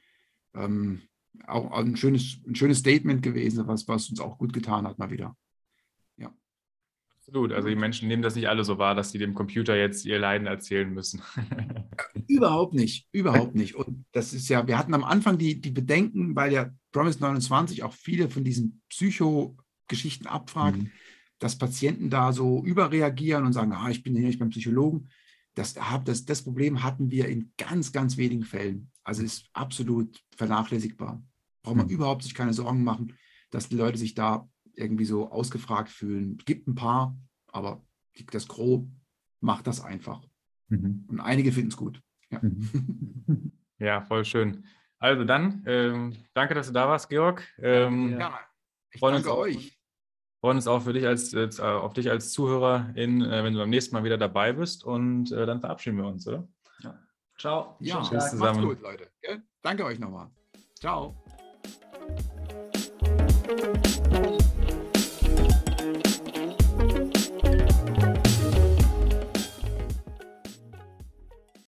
ähm, auch ein schönes, ein schönes Statement gewesen, was, was uns auch gut getan hat, mal wieder. Absolut. Also die Menschen nehmen das nicht alle so wahr, dass sie dem Computer jetzt ihr Leiden erzählen müssen. überhaupt nicht, überhaupt nicht. Und das ist ja, wir hatten am Anfang die, die Bedenken, weil der Promise 29 auch viele von diesen Psycho-Geschichten abfragt, mhm. Dass Patienten da so überreagieren und sagen, ah, ich bin hier nicht beim Psychologen. Das, das, das Problem hatten wir in ganz, ganz wenigen Fällen. Also ist absolut vernachlässigbar. Braucht man mhm. überhaupt sich keine Sorgen machen, dass die Leute sich da irgendwie so ausgefragt fühlen. Es gibt ein paar, aber das Gros macht das einfach. Mhm. Und einige finden es gut. Ja. Mhm. ja. voll schön. Also dann, ähm, danke, dass du da warst, Georg. Ähm, ja, ich danke euch. Freuen uns auch für dich als, als, äh, auf dich als Zuhörerin, äh, wenn du beim nächsten Mal wieder dabei bist. Und äh, dann verabschieden wir uns, oder? Ja. Ciao. Ja, Tschüss zusammen. Macht's gut, Leute. Danke euch nochmal. Ciao.